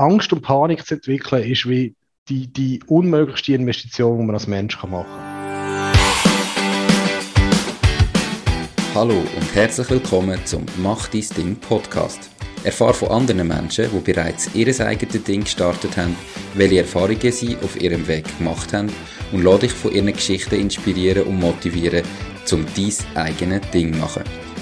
Angst und Panik zu entwickeln, ist wie die, die unmöglichste Investition, die man als Mensch machen kann. Hallo und herzlich willkommen zum Mach dein Ding Podcast. Erfahre von anderen Menschen, die bereits ihr eigenes Ding gestartet haben, welche Erfahrungen sie auf ihrem Weg gemacht haben und lade dich von ihren Geschichten inspirieren und motivieren, um dein eigenes Ding zu machen.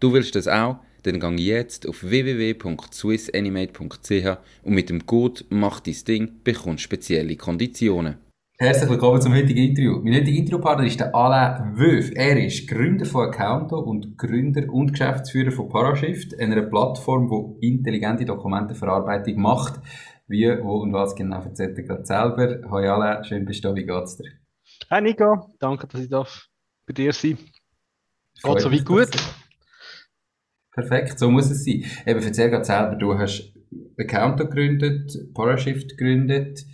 Du willst das auch? Dann geh jetzt auf www.swissanimate.ch und mit dem Code «Mach dein Ding» bekommst spezielle Konditionen. Herzlich willkommen zum heutigen Interview. Mein heutiger Interviewpartner ist der Alain Wöf. Er ist Gründer von Accounto und Gründer und Geschäftsführer von Parashift, einer Plattform, die intelligente Dokumentenverarbeitung macht. Wie, wo und was genau erzählt er gerade selber. Hallo Alain, schön bist du da. Wie geht's dir? Hi Nico, danke, dass ich darf bei dir sein darf. Geht so wie gut? Perfekt, so muss es sein. Eben, erzähl gerade selber, du hast Accounto gegründet, Parashift gegründet.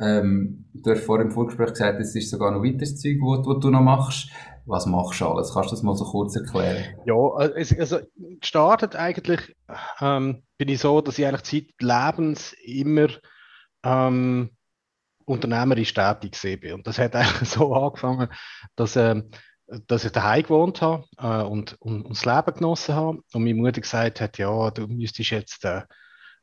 Ähm, du hast vorhin im Vorgespräch gesagt, es ist sogar noch weiteres Zeug, was du noch machst. Was machst du alles? Kannst du das mal so kurz erklären? Ja, also gestartet eigentlich ähm, bin ich so, dass ich eigentlich zeitlebens immer ähm, unternehmerisch tätig bin. Und das hat eigentlich so angefangen, dass ähm, dass ich daheim gewohnt habe äh, und, und, und, das Leben genossen habe. Und meine Mutter gesagt hat, ja, du müsstest jetzt, äh,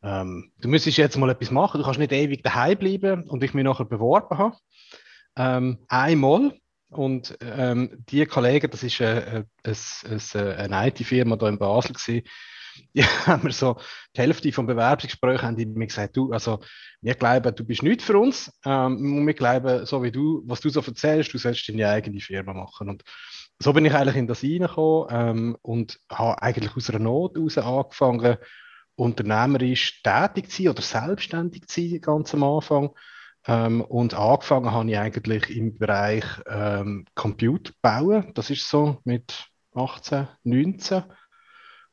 ähm, du müsstest jetzt mal etwas machen, du kannst nicht ewig daheim bleiben. Und ich mich nachher beworben habe. Ähm, einmal. Und ähm, die Kollegen, das ist äh, äh, äh eine IT-Firma hier in Basel gewesen, die haben mir so die Hälfte vom Bewerbungsgespräch haben die mir gesagt, du, also wir glauben, du bist nicht für uns. Ähm, wir glauben, so wie du, was du so erzählst, du sollst deine eigene Firma machen. Und so bin ich eigentlich in das reingekommen ähm, und habe eigentlich aus einer Not heraus angefangen, unternehmerisch tätig zu sein oder selbstständig zu sein, ganz am Anfang. Ähm, und angefangen habe ich eigentlich im Bereich ähm, Computer bauen. Das ist so mit 18, 19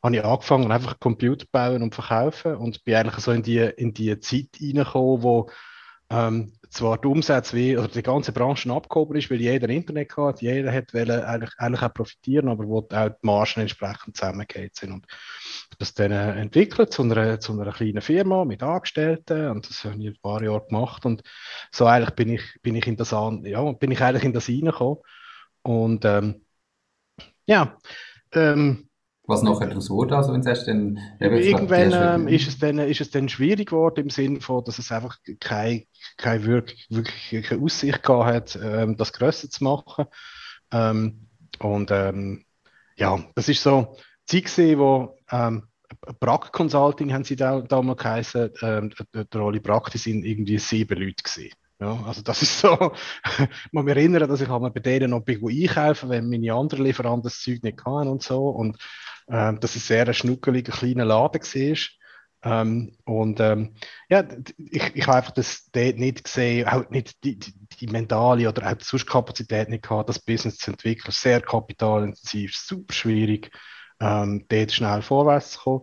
habe ich angefangen, einfach Computer bauen und verkaufen und bin eigentlich so in die, in die Zeit reingekommen, wo ähm, zwar die Umsätze wie, oder die ganze Branche abgehoben ist, weil jeder Internet hat, jeder hat wollen eigentlich, eigentlich auch profitieren, aber wo auch die Margen entsprechend zusammengeht sind. Und das dann äh, entwickelt zu einer, zu einer kleinen Firma mit Angestellten und das habe ich ein paar Jahre gemacht und so eigentlich bin ich, bin ich in das, ja, bin ich eigentlich in das reingekommen und ähm, ja, ähm, was nachher daraus wurde, also wenn es dann... Irgendwann ähm, ist, es dann, ist es dann schwierig geworden, im Sinne von, dass es einfach keine, keine wirklich, wirkliche Aussicht gehabt hat, ähm, das grösser zu machen. Ähm, und ähm, ja, das ist so die Zeit wo ähm, Brack Consulting haben sie da, damals geheißen, ähm, der, der Oli Brack, die sind irgendwie sieben Leute gewesen. Ja, also das ist so, ich muss mich erinnern, dass ich bei denen noch einkaufen wenn meine anderen Lieferanten das Zeug nicht hatten und so. Und ähm, dass es sehr ein schnuckeliger, kleiner Laden war. Ähm, und ähm, ja, ich, ich habe einfach das dort nicht gesehen, auch nicht die, die, die mentale oder auch die sonst nicht gehabt, das Business zu entwickeln. Sehr kapitalintensiv, super schwierig, ähm, dort schnell vorwärts zu kommen.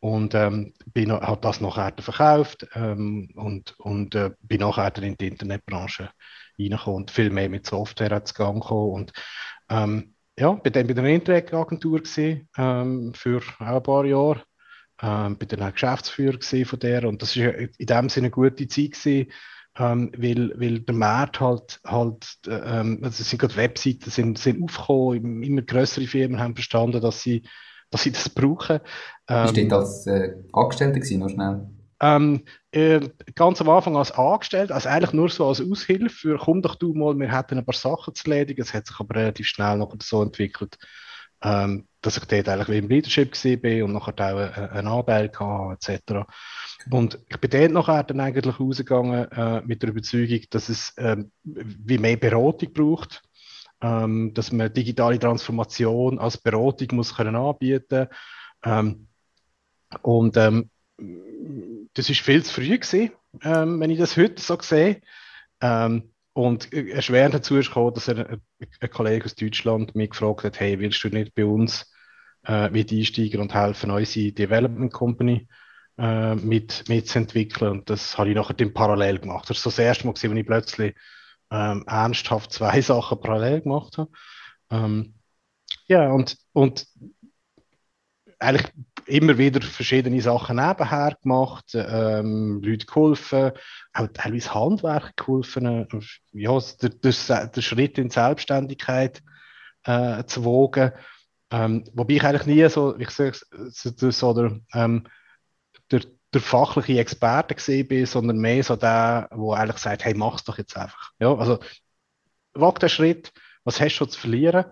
Und ähm, bin, habe das nachher verkauft ähm, und, und äh, bin nachher in die Internetbranche reingekommen und viel mehr mit Software zu Gang gekommen. Und ähm, ja, bin dann bei der Interact-Agentur ähm, für auch ein paar Jahre. Ähm, bin dann auch Geschäftsführer von der und das war in dem Sinne eine gute Zeit gewesen, ähm, weil, weil der Markt halt, halt ähm, also es sind gerade Webseiten sind, sind aufgekommen, immer größere Firmen haben verstanden, dass sie, dass sie das brauchen. Ähm, Bist du dort als äh, Angestellter gewesen, noch schnell? Ähm, äh, ganz am Anfang als Angestellter, also eigentlich nur so als Aushilfe für komm doch du mal, wir hätten ein paar Sachen zu erledigen. Es hat sich aber relativ schnell noch so entwickelt, ähm, dass ich dort eigentlich wie im Leadership war und nachher auch einen Anteil hatte, etc. Und ich bin dort nachher dann eigentlich rausgegangen äh, mit der Überzeugung, dass es ähm, wie mehr Beratung braucht, ähm, dass man digitale Transformation als Beratung muss können anbieten ähm, und ähm, das ist viel zu früh gewesen, ähm, wenn ich das heute so sehe. Ähm, und erschwerend dazu ist gekommen, dass er, ein Kollege aus Deutschland mich gefragt hat, hey, willst du nicht bei uns äh, mit einsteigen und helfen, unsere Development Company äh, mit, mitzuentwickeln? Und das habe ich nachher im Parallel gemacht. Das ist so das erste Mal, gewesen, ich plötzlich ähm, ernsthaft zwei Sachen parallel gemacht habe. Ähm, ja, und, und eigentlich immer wieder verschiedene Sachen nebenher gemacht, ähm, Leute geholfen, auch teilweise Handwerk geholfen, äh, ja, der, der, Schritt in die Selbstständigkeit äh, zu wogen. Ähm, wobei ich eigentlich nie so, ich sage so, der, ähm, der, der fachliche Experte gesehen bin, sondern mehr so der, der eigentlich sagt, hey, mach's doch jetzt einfach. Ja, also, wag den Schritt, was hast du schon zu verlieren?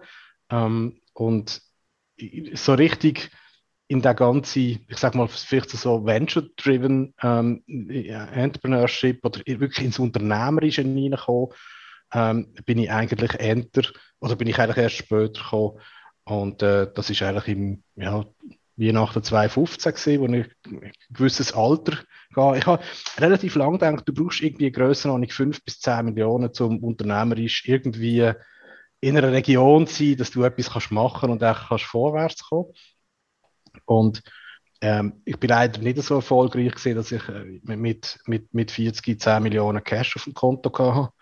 Ähm, und so richtig in der ganzen, ich sag mal, vielleicht so Venture-driven ähm, Entrepreneurship oder wirklich ins Unternehmerische hineingekommen, ähm, bin ich eigentlich älter oder bin ich eigentlich erst später gekommen. Und äh, das ist eigentlich im, ja, Weihnachten 2015 gesehen, wo ich ein gewisses Alter gehe. Ich habe relativ lange gedacht, du brauchst irgendwie eine Grössenordnung 5 bis 10 Millionen, zum unternehmerisch irgendwie in einer Region zu sein, dass du etwas kannst machen und auch kannst vorwärts kommen. Und ähm, ich bin leider nicht so erfolgreich gewesen, dass ich äh, mit, mit, mit 40, 10 Millionen Cash auf dem Konto hatte,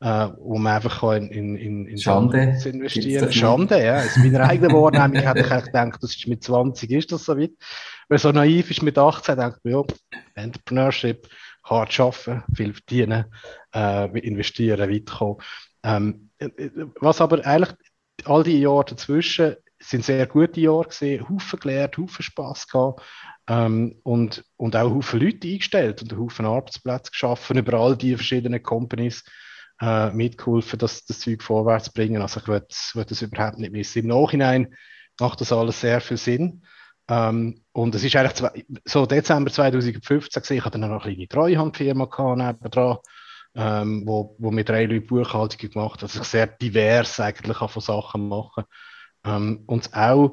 äh, wo man einfach in, in, in, in Schande investieren Schande, ja. Es ist meine eigene Wahrnehmung. ich hätte gedacht, das ist mit 20 ist das so weit. Wer so naiv ist mit 18, denkt man, ja, Entrepreneurship, hart arbeiten, viel verdienen, äh, investieren, weiterkommen. Ähm, äh, äh, was aber eigentlich all die Jahre dazwischen es sind sehr gute Jahre gesehen, Haufen gelernt, Haufen Spaß gehabt ähm, und, und auch Haufen Leute eingestellt und Haufen Arbeitsplätze geschaffen über all die verschiedenen Companies äh, mitgeholfen, das, das Zeug vorwärts zu bringen. Also ich würde das überhaupt nicht missen. Im Nachhinein macht das alles sehr viel Sinn. Ähm, und es ist eigentlich zwei, so Dezember 2015 gesehen, ich hatte dann noch eine kleine Treuhandfirma gehabt, ähm, wo, wo mit drei Leuten Buchhaltung gemacht hat, also ich sehr divers eigentlich von Sachen machen ähm, und auch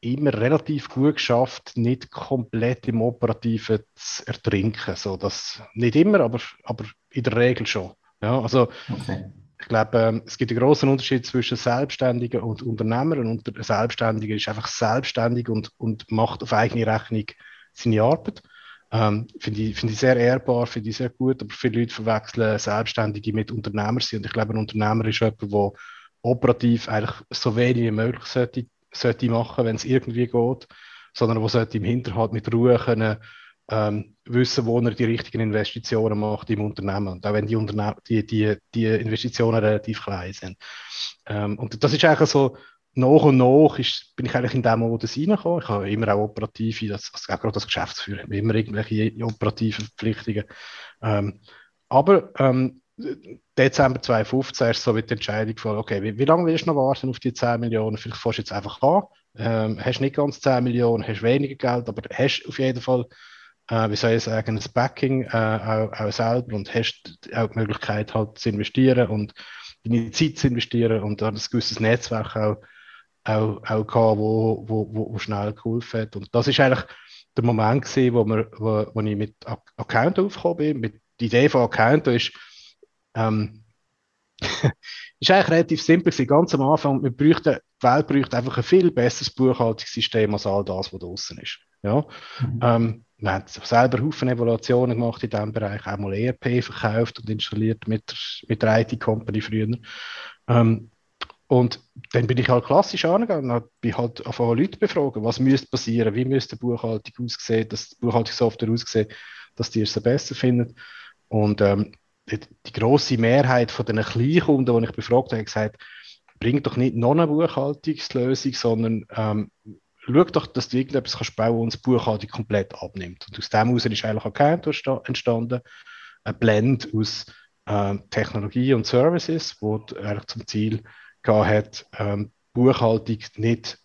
immer relativ gut geschafft, nicht komplett im Operativen zu ertrinken. So, das, nicht immer, aber, aber in der Regel schon. Ja, also, okay. Ich glaube, ähm, es gibt einen großen Unterschied zwischen Selbstständigen und Unternehmern. Und der Selbstständige ist einfach selbstständig und, und macht auf eigene Rechnung seine Arbeit. Ähm, finde ich, find ich sehr ehrbar, finde ich sehr gut, aber viele Leute verwechseln Selbstständige mit Unternehmer. Und ich glaube, ein Unternehmer ist jemand, der operativ eigentlich so wenig wie möglich sollte, sollte machen, wenn es irgendwie geht, sondern wo sollte im Hinterhalt mit Ruhe können, ähm, wissen, wo er die richtigen Investitionen macht im Unternehmen. Und auch wenn die, Unterne die, die, die Investitionen relativ klein sind. Ähm, und das ist eigentlich so, nach und nach ist, bin ich eigentlich in diesem Modus reingekommen. Ich habe immer auch operative, das, also gerade als Geschäftsführer, immer irgendwelche operativen Verpflichtungen. Ähm, aber ähm, Dezember 2015 ist so mit der Entscheidung von, okay, wie, wie lange willst du noch warten auf die 10 Millionen? Vielleicht fährst du jetzt einfach an. Ähm, hast nicht ganz 10 Millionen, hast weniger Geld, aber hast auf jeden Fall, äh, wie soll ich sagen, ein Backing äh, auch, auch, selber und hast auch die Möglichkeit halt zu investieren und deine Zeit zu investieren und dann ein gewisses Netzwerk auch, auch, auch gehabt, wo, wo, wo, wo schnell geholfen hat. Und das ist eigentlich der Moment gewesen, wo, wir, wo, wo ich mit Account aufgekommen bin. Mit, die Idee von Account ist, ähm, ist eigentlich relativ simpel gewesen. Ganz am Anfang, wir bräuchten, die Welt bräuchte einfach ein viel besseres Buchhaltungssystem als all das, was draußen ist. Ja? Mhm. Ähm, wir haben selber Haufen Evaluationen gemacht in diesem Bereich, auch mal ERP verkauft und installiert mit, mit der IT-Company früher. Ähm, und dann bin ich halt klassisch angegangen und bin halt auf alle Leute befragen, was müsste passieren, wie müsste die Buchhaltung aussehen, dass die Buchhaltungssoftware aussieht, dass die es besser findet. Und ähm, die, die grosse Mehrheit von den Kleinkunden, die ich befragt habe, gesagt, bringt doch nicht noch eine Buchhaltungslösung, sondern ähm, schau doch, dass du irgendetwas kannst bauen und das Buchhaltung komplett abnimmt. Und aus dem heraus ist eigentlich Account entstanden, ein Blend aus äh, Technologie und Services, wo eigentlich zum Ziel gehabt hat, ähm, Buchhaltung nicht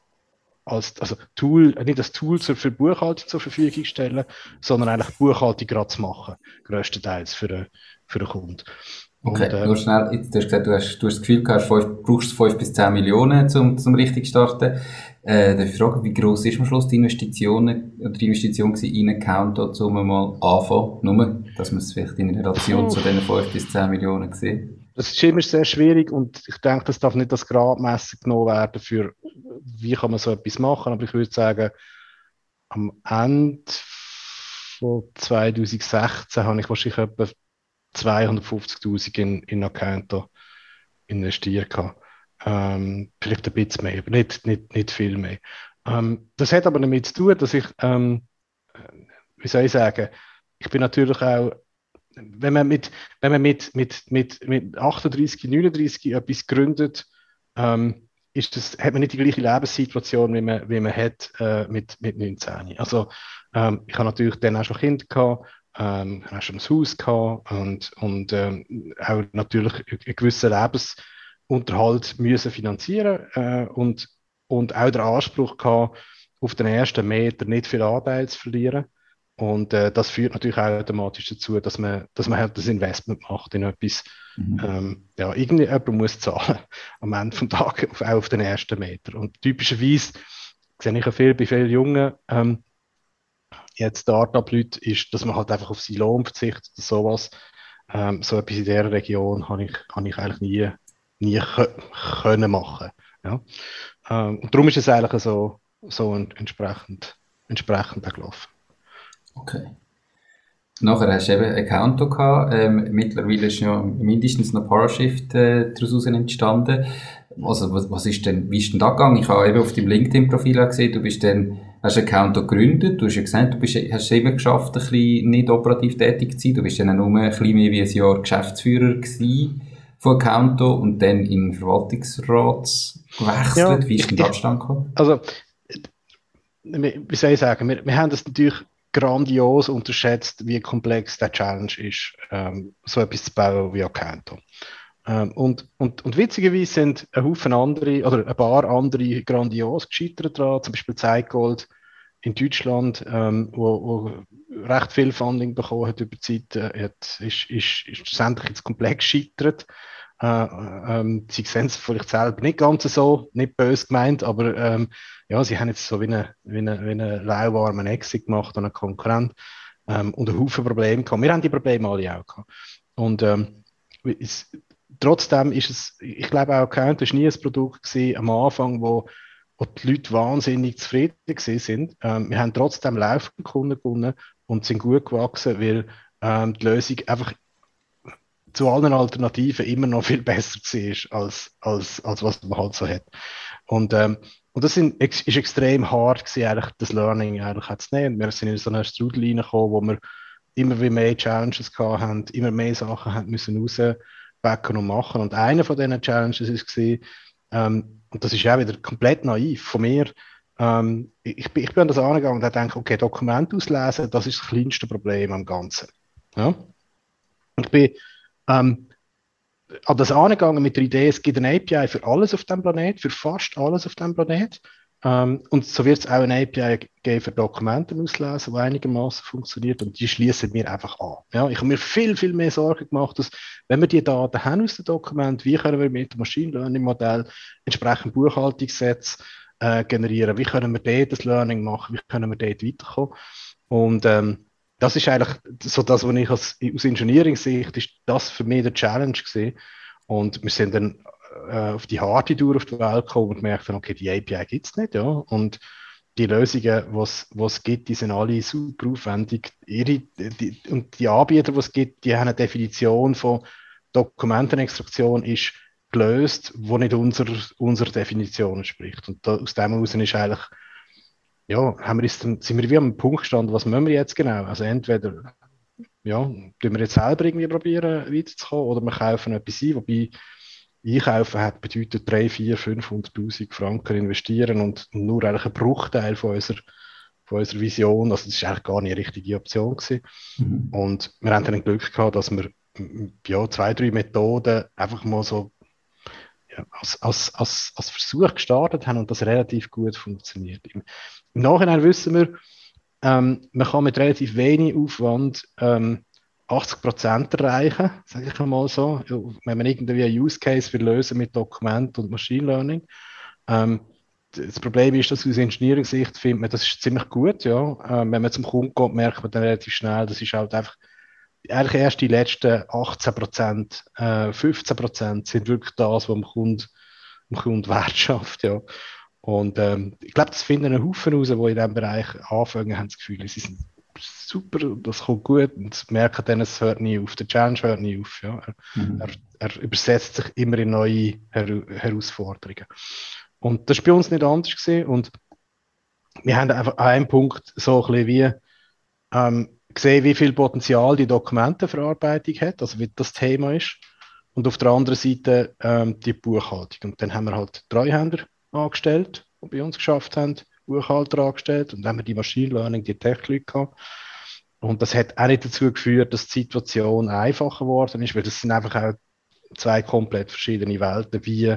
als also Tool, nicht als Tool für Buchhaltung zur Verfügung stellen, sondern eigentlich Buchhaltung gerade zu machen, größtenteils für, eine, für den Kunden. Okay, und, äh, nur schnell, jetzt, du hast gesagt, du hast, du hast das Gefühl gehabt, du brauchst 5 bis 10 Millionen, zum, zum richtig starten. Äh, darf ich fragen, wie gross ist am Schluss die Investition, oder die Investition in einen Account, um mal anfangen? Nur, dass man es vielleicht in Relation zu diesen 5 bis 10 Millionen sieht. Das ist immer sehr schwierig und ich denke, das darf nicht das Gradmesser genommen werden für, wie kann man so etwas machen, aber ich würde sagen, am Ende von 2016 habe ich wahrscheinlich etwa 250.000 in, in Account investiert. Ähm, vielleicht ein bisschen mehr, aber nicht, nicht, nicht viel mehr. Ähm, das hat aber damit zu tun, dass ich, ähm, wie soll ich sagen, ich bin natürlich auch, wenn man mit, wenn man mit, mit, mit, mit 38, 39 etwas gründet, ähm, ist das, hat man nicht die gleiche Lebenssituation, wie man, wie man hat äh, mit, mit 19. Also ähm, ich habe natürlich dann auch schon Kinder gehabt, ähm, habe schon ein Haus gehabt und, und ähm, auch natürlich einen gewissen Lebensunterhalt müssen finanzieren äh, und, und auch den Anspruch gehabt, auf den ersten Meter nicht viel Anteil zu verlieren. Und äh, das führt natürlich auch automatisch dazu, dass man, dass man halt das Investment macht in etwas. Mhm. Ähm, ja, irgendjemand muss zahlen am Ende des Tages, auch auf den ersten Meter. Und typischerweise sehe ich ja viel bei vielen Jungen, ähm, jetzt Startup-Leute, ist, dass man halt einfach auf seinen Lohn verzichtet oder sowas. Ähm, so etwas in dieser Region habe ich, habe ich eigentlich nie, nie können machen. Ja? Ähm, und darum ist es eigentlich so, so entsprechend, entsprechend gelaufen. Okay. Nachher hast du eben Konto gehabt. Ähm, mittlerweile ist ja mindestens noch Parashift äh, daraus entstanden. Also, was, was ist denn, wie ist denn da gegangen? Ich habe eben auf deinem LinkedIn-Profil gesehen, du bist dann, hast ein Konto gegründet. Du hast ja gesagt, du bist, hast es eben geschafft, ein bisschen nicht operativ tätig zu sein. Du bist dann nur ein bisschen mehr wie ein Jahr Geschäftsführer gewesen von Konto und dann in den Verwaltungsrat gewechselt. Ja, wie ist denn der Abstand gekommen? Also, wie soll ich sagen, wir, wir haben das natürlich grandios unterschätzt, wie komplex der Challenge ist, ähm, so etwas zu bauen wie Akanto. Ähm, und, und, und witzigerweise sind ein Haufen andere oder ein paar andere grandios gescheitert dran, zum Beispiel Zeitgold in Deutschland, ähm, wo, wo recht viel Funding bekommen hat über die Zeit, äh, hat, ist, ist, ist schlussendlich jetzt komplett gescheitert. Äh, ähm, sie sehen es vielleicht selber nicht ganz so, nicht böse gemeint, aber ähm, ja, sie haben jetzt so wie einen wie eine, wie eine lauwarmen Exit gemacht an einen Konkurrent ähm, und einen Haufen Probleme gehabt. Wir haben die Probleme alle auch gehabt. Und ähm, es, trotzdem ist es, ich glaube auch, Account war nie ein Produkt gewesen, am Anfang, wo, wo die Leute wahnsinnig zufrieden sind. Ähm, wir haben trotzdem laufende Kunden gewonnen und sind gut gewachsen, weil ähm, die Lösung einfach zu allen Alternativen immer noch viel besser war, als, als, als was man halt so hat. Und, ähm, und das sind, ist extrem hart gewesen, eigentlich das Learning eigentlich zu nehmen. Wir sind in so eine Strudel reingekommen, wo wir immer mehr Challenges haben, immer mehr Sachen haben müssen rausbacken und machen. Und einer von diesen Challenges ist gewesen, ähm, und das ist auch wieder komplett naiv von mir, ähm, ich, ich bin an das angegangen und habe okay, Dokument auslesen, das ist das kleinste Problem am Ganzen. Ja? Ich bin ähm, an das angegangen mit der Idee, es gibt eine API für alles auf dem Planet, für fast alles auf dem Planet. Ähm, und so wird es auch eine API geben für Dokumente auslesen, die einigermaßen funktioniert und die schließen wir einfach an. Ja, ich habe mir viel, viel mehr Sorgen gemacht, dass wenn wir die Daten haben aus dem Dokument, wie können wir mit dem Machine Learning Modell entsprechend Buchhaltungssätze äh, generieren, wie können wir dort das Learning machen, wie können wir dort weiterkommen. Und ähm, das ist eigentlich so das, was ich als, aus Engineering-Sicht, ist das für mich der Challenge gesehen. Und wir sind dann äh, auf die harte Tour auf die Welt gekommen und merkten, okay, die API gibt es nicht, ja. Und die Lösungen, was es gibt, die sind alle super aufwendig. Ihre, die, und die Anbieter, die es gibt, die haben eine Definition von Dokumentenextraktion ist gelöst, wo nicht unserer unser Definition entspricht. Und da, aus dem heraus ist eigentlich ja, haben wir jetzt, sind wir wie am Punkt gestanden, was müssen wir jetzt genau? Also entweder ja, tun wir jetzt selber irgendwie probieren weiterzukommen oder wir kaufen etwas ein, wobei einkaufen hat bedeutet 3, 4, 500'000 Franken investieren und nur eigentlich ein Bruchteil von unserer, von unserer Vision, also das war eigentlich gar nicht eine richtige Option gewesen. Mhm. Und wir haben dann Glück gehabt, dass wir ja, zwei, drei Methoden einfach mal so als, als, als, als Versuch gestartet haben und das relativ gut funktioniert. Im, im Nachhinein wissen wir, ähm, man kann mit relativ wenig Aufwand ähm, 80 Prozent erreichen, sage ich mal so. Wenn man irgendwie einen Use Case will lösen mit Dokument und Machine Learning. Ähm, das Problem ist, dass aus Engineering-Sicht findet man, das ist ziemlich gut, ja. Ähm, wenn man zum Kunden geht, merkt man dann relativ schnell, das ist halt einfach, eigentlich erst die letzten 18 Prozent, äh, 15 Prozent sind wirklich das, was dem Kunden, Kunden Wert schafft, ja. Und ähm, ich glaube, das finden einen Haufen raus, die in diesem Bereich anfangen, haben das Gefühl, sie sind super, das kommt gut und merken dann, es hört nie auf, der Challenge hört nie auf. Ja. Er, mhm. er, er übersetzt sich immer in neue Her Herausforderungen. Und das war bei uns nicht anders gewesen. und wir haben einfach an einem Punkt so ein bisschen wie ähm, gesehen, wie viel Potenzial die Dokumentenverarbeitung hat, also wie das Thema ist. Und auf der anderen Seite ähm, die Buchhaltung. Und dann haben wir halt Treuhänder angestellt, die bei uns geschafft haben, Buchhalter angestellt und dann haben wir die Machine Learning, die Tech-Leute gehabt. Und das hat auch nicht dazu geführt, dass die Situation einfacher geworden ist, weil das sind einfach auch zwei komplett verschiedene Welten, wie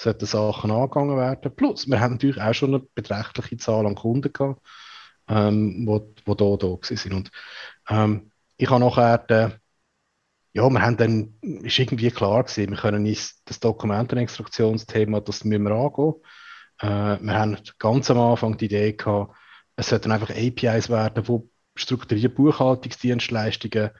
sollten Sachen angegangen werden. Plus, wir haben natürlich auch schon eine beträchtliche Zahl an Kunden gehabt, ähm, wo, wo da, da sind. Und ähm, ich habe nachher, äh, ja, wir haben dann, ist irgendwie klar gewesen, wir können uns das Dokumentenextraktionsthema, das müssen wir angehen. Äh, wir haben ganz am Anfang die Idee gehabt, es sollten einfach APIs werden, die strukturierte Buchhaltungsdienstleistungen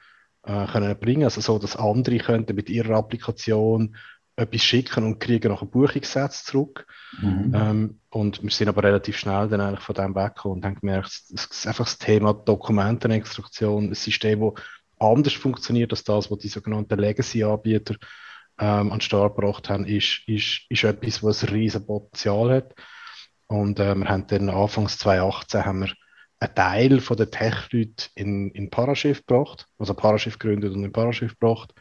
äh, können bringen, also so, dass andere könnten mit ihrer Applikation etwas schicken und kriegen noch einen Buchungssätze zurück. Mhm. Ähm, und wir sind aber relativ schnell dann eigentlich von dem weggekommen und haben gemerkt, es ist einfach das Thema Dokumentenextraktion, ein System, das anders funktioniert als das, was die sogenannten Legacy-Anbieter ähm, an den Start gebracht haben, ist, ist, ist etwas, was ein riesen Potenzial hat. Und äh, wir haben dann Anfangs 2018 haben wir einen Teil von der Tech-Leute in, in Paraschiff gebracht, also Paraschiff gegründet und in Paraschiff gebracht.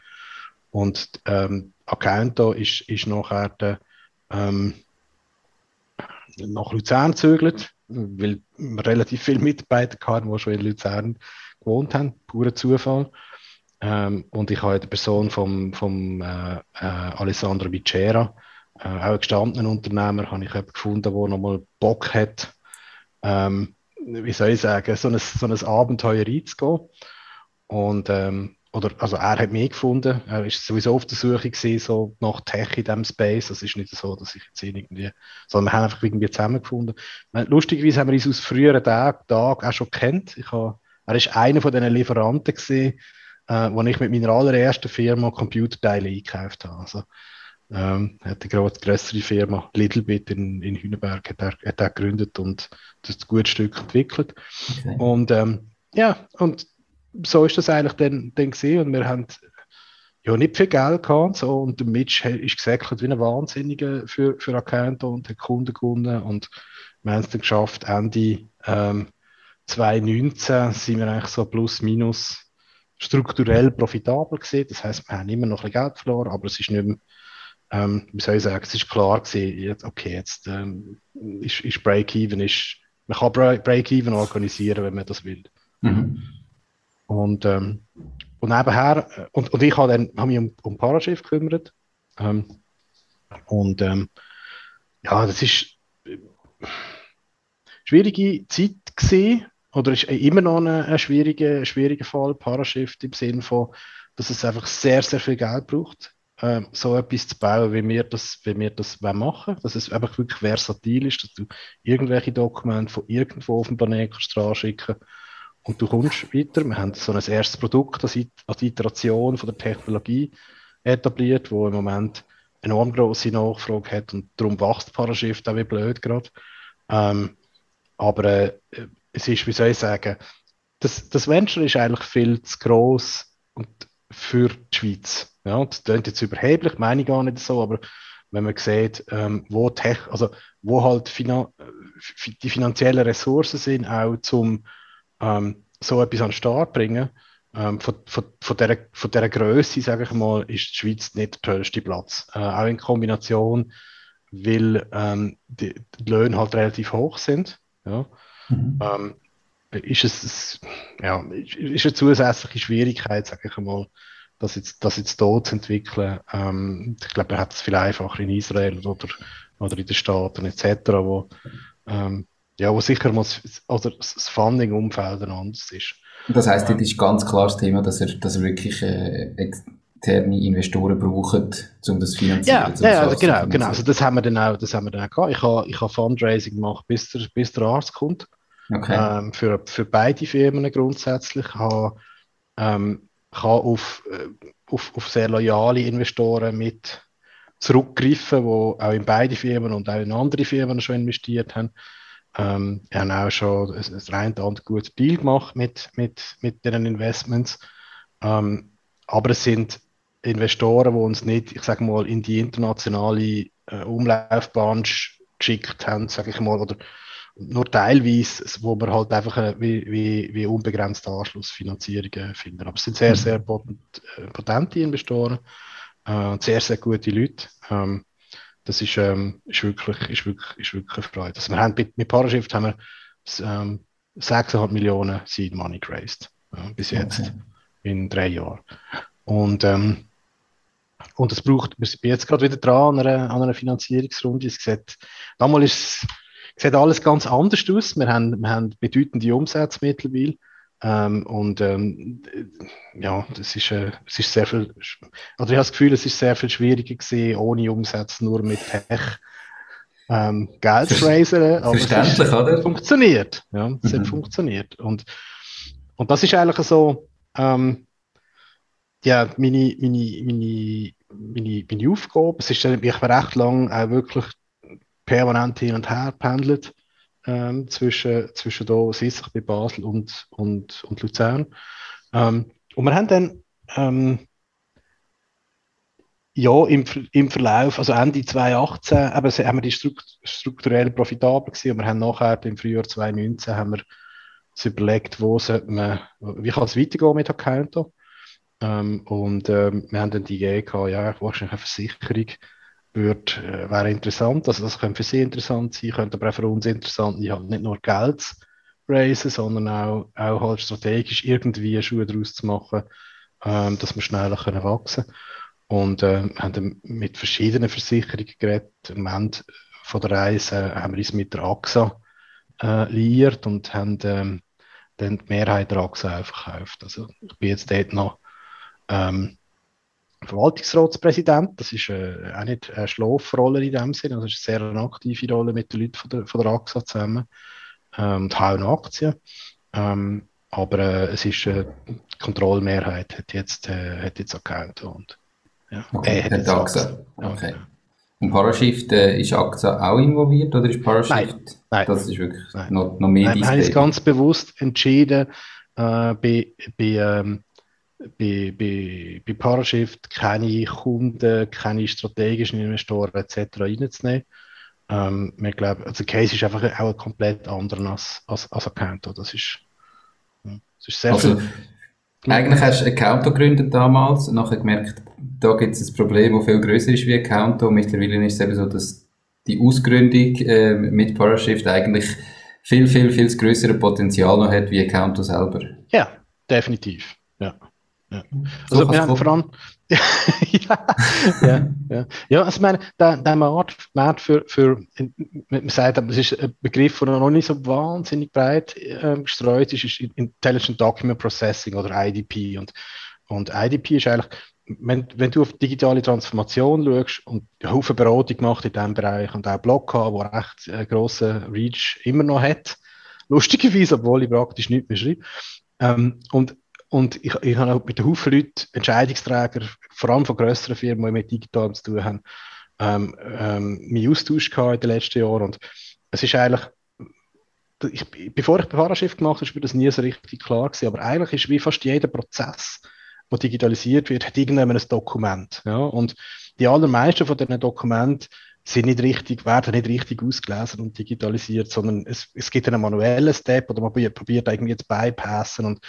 Und ähm, Accounto ist, ist nachher der, ähm, nach Luzern gezögert, weil wir relativ viele Mitarbeiter hatten, die schon in Luzern gewohnt haben, purer Zufall. Ähm, und ich habe die Person vom, vom äh, äh, Alessandro Bicera, äh, auch ein gestandener Unternehmer, habe ich gefunden, der nochmal Bock hat, ähm, wie soll ich sagen, so ein, so ein Abenteuer reinzugehen. Und ähm, oder also er hat mich gefunden. Er ist sowieso auf der Suche gewesen, so nach Tech in diesem Space. Das ist nicht so, dass ich jetzt irgendwie, sondern wir haben einfach irgendwie zusammengefunden. Lustigerweise haben wir uns aus früheren Tagen, Tagen auch schon kennt. Ich habe, er ist einer von diesen Lieferanten gewesen, äh, wo ich mit meiner allerersten Firma Computerteile eingekauft habe. Also, ähm, hat eine größere Firma, Littlebit in, in Hüneberg, hat er, hat er gegründet und das ein gutes Stück entwickelt. Okay. Und ähm, ja, und so ist das eigentlich dann, dann gesehen und wir haben ja nicht viel Geld gehabt so, und der Mitch ist gesäckelt wie ein Wahnsinniger für, für Account und hat Kunden gewonnen und wir haben es dann geschafft, Ende ähm, 2019 sind wir eigentlich so plus minus strukturell profitabel gesehen. Das heißt, wir haben immer noch ein Geld verloren, aber es ist nicht mehr, ähm, wie soll ich sagen, es ist klar gewesen, okay, jetzt ähm, ist, ist Break-Even, ist, man kann Break-Even organisieren, wenn man das will. Mhm. Und, ähm, und nebenher, äh, und, und ich habe dann hab mich um, um Paraschiff gekümmert. Ähm, und ähm, ja, das ist äh, schwierige Zeit gesehen oder ist immer noch ein, ein schwieriger, schwieriger Fall, Paraschiff im Sinne von, dass es einfach sehr, sehr viel Geld braucht, ähm, so etwas zu bauen, wie wir das, wie wir das machen dass es einfach wirklich versatil ist, dass du irgendwelche Dokumente von irgendwo auf dem Planeten kannst schicken und du kommst weiter. Wir haben so ein erstes Produkt als Iteration von der Technologie etabliert, wo im Moment enorm große Nachfrage hat und darum wächst Parashift auch wie blöd gerade. Ähm, aber äh, es ist, wie soll ich sagen, das, das Venture ist eigentlich viel zu groß und für die Schweiz. Ja, das klingt jetzt überheblich, meine ich gar nicht so, aber wenn man sieht, ähm, wo, Tech, also wo halt finan die finanziellen Ressourcen sind, auch zum ähm, so etwas an den Start bringen, ähm, von, von, von, dieser, von dieser Größe, sage ich mal, ist die Schweiz nicht der tollste Platz. Äh, auch in Kombination, weil ähm, die, die, Löhne halt relativ hoch sind. Ja. Mhm. Ist es ja, ist eine zusätzliche Schwierigkeit, sage ich mal, das jetzt, das jetzt dort zu entwickeln. Ähm, ich glaube, er hat es viel einfacher in Israel oder, oder in den Staaten etc., wo ähm, ja, wo sicher muss, also das Funding-Umfeld ein anderes ist. Das heisst, ähm, das ist ganz klar das Thema, dass er, dass er wirklich äh, externe Investoren brauchen, um das finanzieren. Ja, ja genau, genau. Also das haben wir dann auch, das haben wir dann auch gehabt. Ich habe, ich habe Fundraising gemacht, bis der, bis der Arzt kommt. Okay. Ähm, für, für beide Firmen grundsätzlich. Ich habe, ähm, habe auf, äh, auf, auf sehr loyale Investoren mit zurückgegriffen, die auch in beide Firmen und auch in andere Firmen schon investiert haben. Ähm, wir haben auch schon ein, ein rein gutes Deal gemacht mit, mit, mit diesen Investments. Ähm, aber es sind Investoren, die uns nicht, ich sage mal, in die internationale äh, Umlaufbahn geschickt haben, sage ich mal, oder nur teilweise, wo wir halt einfach äh, wie, wie, wie unbegrenzte Anschlussfinanzierungen finden. Aber es sind sehr, mhm. sehr potent, äh, potente Investoren äh, sehr, sehr gute Leute. Ähm, das ist, ähm, ist, wirklich, ist, wirklich, ist wirklich eine Freude. Also wir haben, mit, mit Parashift haben wir ähm, 6,5 Millionen Seed Money geraced äh, bis jetzt okay. in drei Jahren. Und, ähm, und es braucht, wir sind jetzt gerade wieder dran an einer, an einer Finanzierungsrunde. Es sieht, damals ist, sieht alles ganz anders aus. Wir haben, wir haben bedeutende Umsätze mittlerweile. Ähm, und ähm, ja, das ist, äh, es ist sehr viel, oder ich habe das Gefühl, es ist sehr viel schwieriger gewesen, ohne Umsatz, nur mit Tech ähm, Geld zu raisen. Aber es oder? funktioniert. Ja, es mhm. hat funktioniert. Und, und das ist eigentlich so, ähm, ja, meine, meine, meine, meine, meine Aufgabe. Es ist, ich habe recht lang auch wirklich permanent hin und her pendelt ähm, zwischen, zwischen da Sissach bei Basel und, und, und Luzern. Ähm, und wir haben dann ähm, ja, im, im Verlauf, also Ende 2018, eben, haben wir die Strukt, strukturell profitabel gewesen und wir haben nachher im Frühjahr 2019 haben wir uns überlegt, wo man, wie kann es weitergehen mit Accounto. Ähm, und ähm, wir haben dann die Idee gehabt, ja, wahrscheinlich eine Versicherung wird, äh, wäre interessant. Also das könnte für Sie interessant sein, könnte aber auch für uns interessant sein, halt nicht nur Geld raisen, sondern auch, auch halt strategisch irgendwie Schuhe daraus zu machen, ähm, dass wir schneller können wachsen können. Und äh, haben mit verschiedenen Versicherungen geredet. Am Ende von der Reise haben wir uns mit der AXA äh, liiert und haben ähm, dann die Mehrheit der AXA auch verkauft. Also ich bin jetzt dort noch ähm, Verwaltungsratspräsident. Das ist äh, auch nicht eine Schlafrolle in dem Sinne, das ist eine sehr aktive Rolle mit den Leuten von der, von der AXA zusammen ähm, und noch Aktien. Ähm, aber äh, es ist äh, die Kontrollmehrheit hat jetzt, äh, hat jetzt Account und ja, okay, hat, hat AXA. Okay. Und Parashift, äh, ist AXA auch involviert oder ist Parashift? Nein, nein. Das ist wirklich nein. noch, noch mehr nein, Wir haben uns ganz bewusst entschieden, äh, bei, bei ähm, bei, bei, bei Parashift keine Kunden, keine strategischen Investoren etc. reinzunehmen. Ähm, wir glauben, also der Case ist einfach auch ein komplett anderer als, als, als Accounto. Das ist, das ist sehr also. Eigentlich hast du Accounto gegründet damals und nachher gemerkt, da gibt es ein Problem, das viel größer ist wie Accounto. Mittlerweile ist es eben so, dass die Ausgründung äh, mit Parashift eigentlich viel, viel, viel größere Potenzial noch hat wie Accounto selber. Ja, definitiv. Ja. Ja. Also, wir haben vor allem, ja, ja, ja. ja, also, meine, der, der Markt, Markt für, für, man sagt, es ist ein Begriff, der noch nicht so wahnsinnig breit äh, gestreut ist, ist Intelligent Document Processing oder IDP. Und, und IDP ist eigentlich, wenn, wenn du auf digitale Transformation schaust und Haufen Beratung gemacht in diesem Bereich und auch Blog haben, der recht äh, grossen Reach immer noch hat, lustigerweise, obwohl ich praktisch nichts mehr schreibe. Ähm, und und ich, ich habe auch mit einem Haufen Leuten, Entscheidungsträger, vor allem von grösseren Firmen, die mit digital zu tun haben, ähm, ähm, mich Austausch gehabt in den letzten Jahren. Und es ist eigentlich, ich, bevor ich Paraschiff gemacht habe, war mir das nie so richtig klar gewesen. Aber eigentlich ist wie fast jeder Prozess, der digitalisiert wird, hat irgendwann ein Dokument. Ja? Und die allermeisten von diesen Dokumenten sind nicht richtig, werden nicht richtig ausgelesen und digitalisiert, sondern es, es gibt einen manuellen Step oder man probiert irgendwie zu bypassen und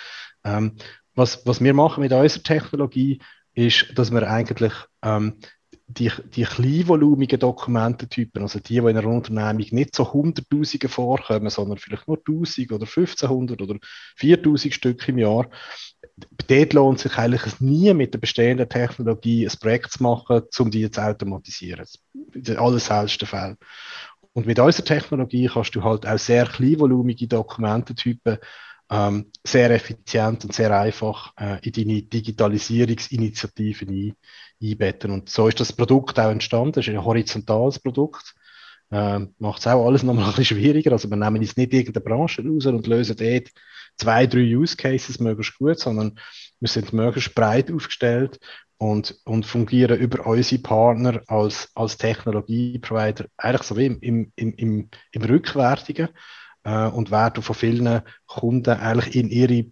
ähm, was, was wir machen mit unserer Technologie, ist, dass wir eigentlich ähm, die, die kleinvolumigen Dokumententypen, also die, die in einer Unternehmung nicht so Hunderttausende vorkommen, sondern vielleicht nur 1000 oder 1500 oder 4000 Stück im Jahr, dort lohnt sich eigentlich nie mit der bestehenden Technologie ein Projekt zu machen, um die zu automatisieren. In den allerseltensten Fällen. Und mit unserer Technologie kannst du halt auch sehr kleinvolumige Dokumententypen ähm, sehr effizient und sehr einfach äh, in deine Digitalisierungsinitiativen ein, einbetten. Und so ist das Produkt auch entstanden. Das ist ein horizontales Produkt. Ähm, macht es auch alles nochmal ein bisschen schwieriger. Also wir nehmen jetzt nicht irgendeine Branche raus und lösen dort zwei, drei Use Cases möglichst gut, sondern wir sind möglichst breit aufgestellt und, und fungieren über unsere Partner als, als Technologieprovider eigentlich so wie im, im, im, im Rückwärtigen äh, und werden von vielen Kunden eigentlich in ihre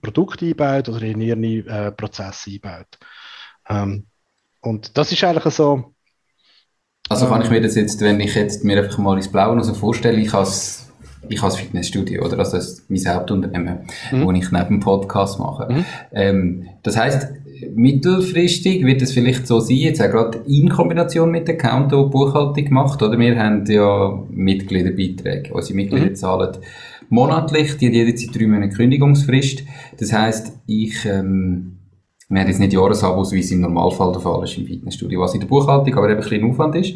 Produkte eingebaut oder in ihre äh, Prozesse eingebaut. Ähm, und das ist eigentlich so. Also kann ich mir das jetzt, wenn ich jetzt mir einfach mal ins Blaue so vorstelle, ich als ich als Fitnessstudio oder also das ist mein Hauptunternehmen, mhm. wo ich neben dem Podcast mache. Mhm. Ähm, das heißt, mittelfristig wird es vielleicht so sein, jetzt auch gerade in Kombination mit der Konto Buchhaltung gemacht, oder? Wir haben ja Mitgliederbeiträge. Unsere Mitglieder mhm. zahlen monatlich, die haben jederzeit drei Monate Kündigungsfrist. Das heisst, ich, ähm, wir haben jetzt nicht Jahresabos, wie es im Normalfall der Fall ist im Fitnessstudio, was in der Buchhaltung aber eben ein bisschen Aufwand ist.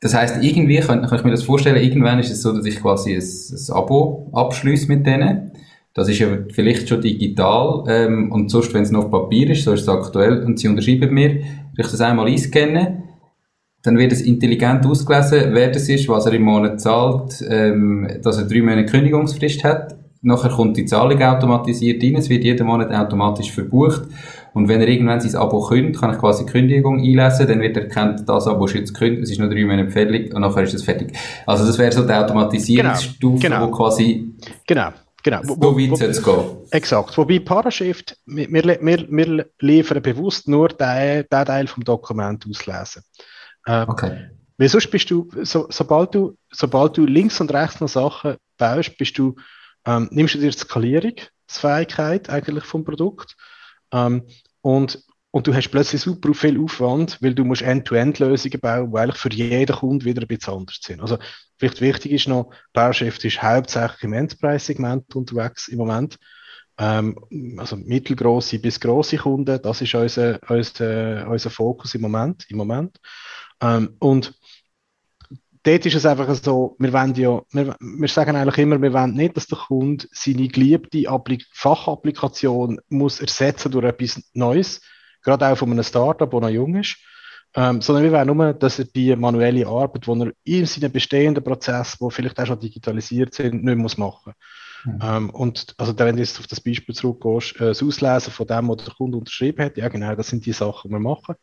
Das heißt, irgendwie kann, kann, ich mir das vorstellen, irgendwann ist es so, dass ich quasi ein, ein Abo abschließe mit denen. Das ist ja vielleicht schon digital ähm, und sonst, wenn es noch auf Papier ist, so ist es aktuell und sie unterschreiben mir, wenn ich das einmal einscanne, dann wird es intelligent ausgelesen, wer das ist, was er im Monat zahlt, ähm, dass er drei Monate Kündigungsfrist hat. Nachher kommt die Zahlung automatisiert rein, es wird jeden Monat automatisch verbucht und wenn er irgendwann sein Abo kündigt, kann ich quasi Kündigung einlesen, dann wird erkannt, das Abo ist jetzt gekündigt, es ist nur drei Monate fällig und nachher ist es fertig. Also das wäre so die Automatisierungsstufe, genau, genau. wo quasi genau. Genau. Wo, so weit es gehen. Exakt. Wobei Parashift, wir, wir, wir liefern bewusst nur den, den Teil vom Dokument auslesen. Ähm, okay. Weil sonst bist du, so, sobald du, sobald du links und rechts noch Sachen baust, bist du, ähm, nimmst du dir die Skalierungsfähigkeit eigentlich vom Produkt ähm, und und du hast plötzlich super viel Aufwand, weil du musst End-to-End-Lösungen bauen, die für jeden Kunden wieder ein bisschen anders sind. Also vielleicht wichtig ist noch, PowerShift ist hauptsächlich im Enterprise-Segment unterwegs im Moment. Ähm, also mittelgroße bis große Kunden, das ist unser, unser, unser Fokus im Moment. Im Moment. Ähm, und dort ist es einfach so, wir, ja, wir, wir sagen eigentlich immer, wir wollen nicht, dass der Kunde seine geliebte Applik Fachapplikation muss ersetzen durch etwas Neues, gerade auch von einem Startup, das noch jung ist, ähm, sondern wir wollen nur, dass er die manuelle Arbeit, die er in seinen bestehenden Prozessen, die vielleicht auch schon digitalisiert sind, nicht muss machen mhm. ähm, Und also wenn du jetzt auf das Beispiel zurückgehst, äh, das Auslesen von dem, was der Kunde unterschrieben hat, ja genau, das sind die Sachen, die wir machen,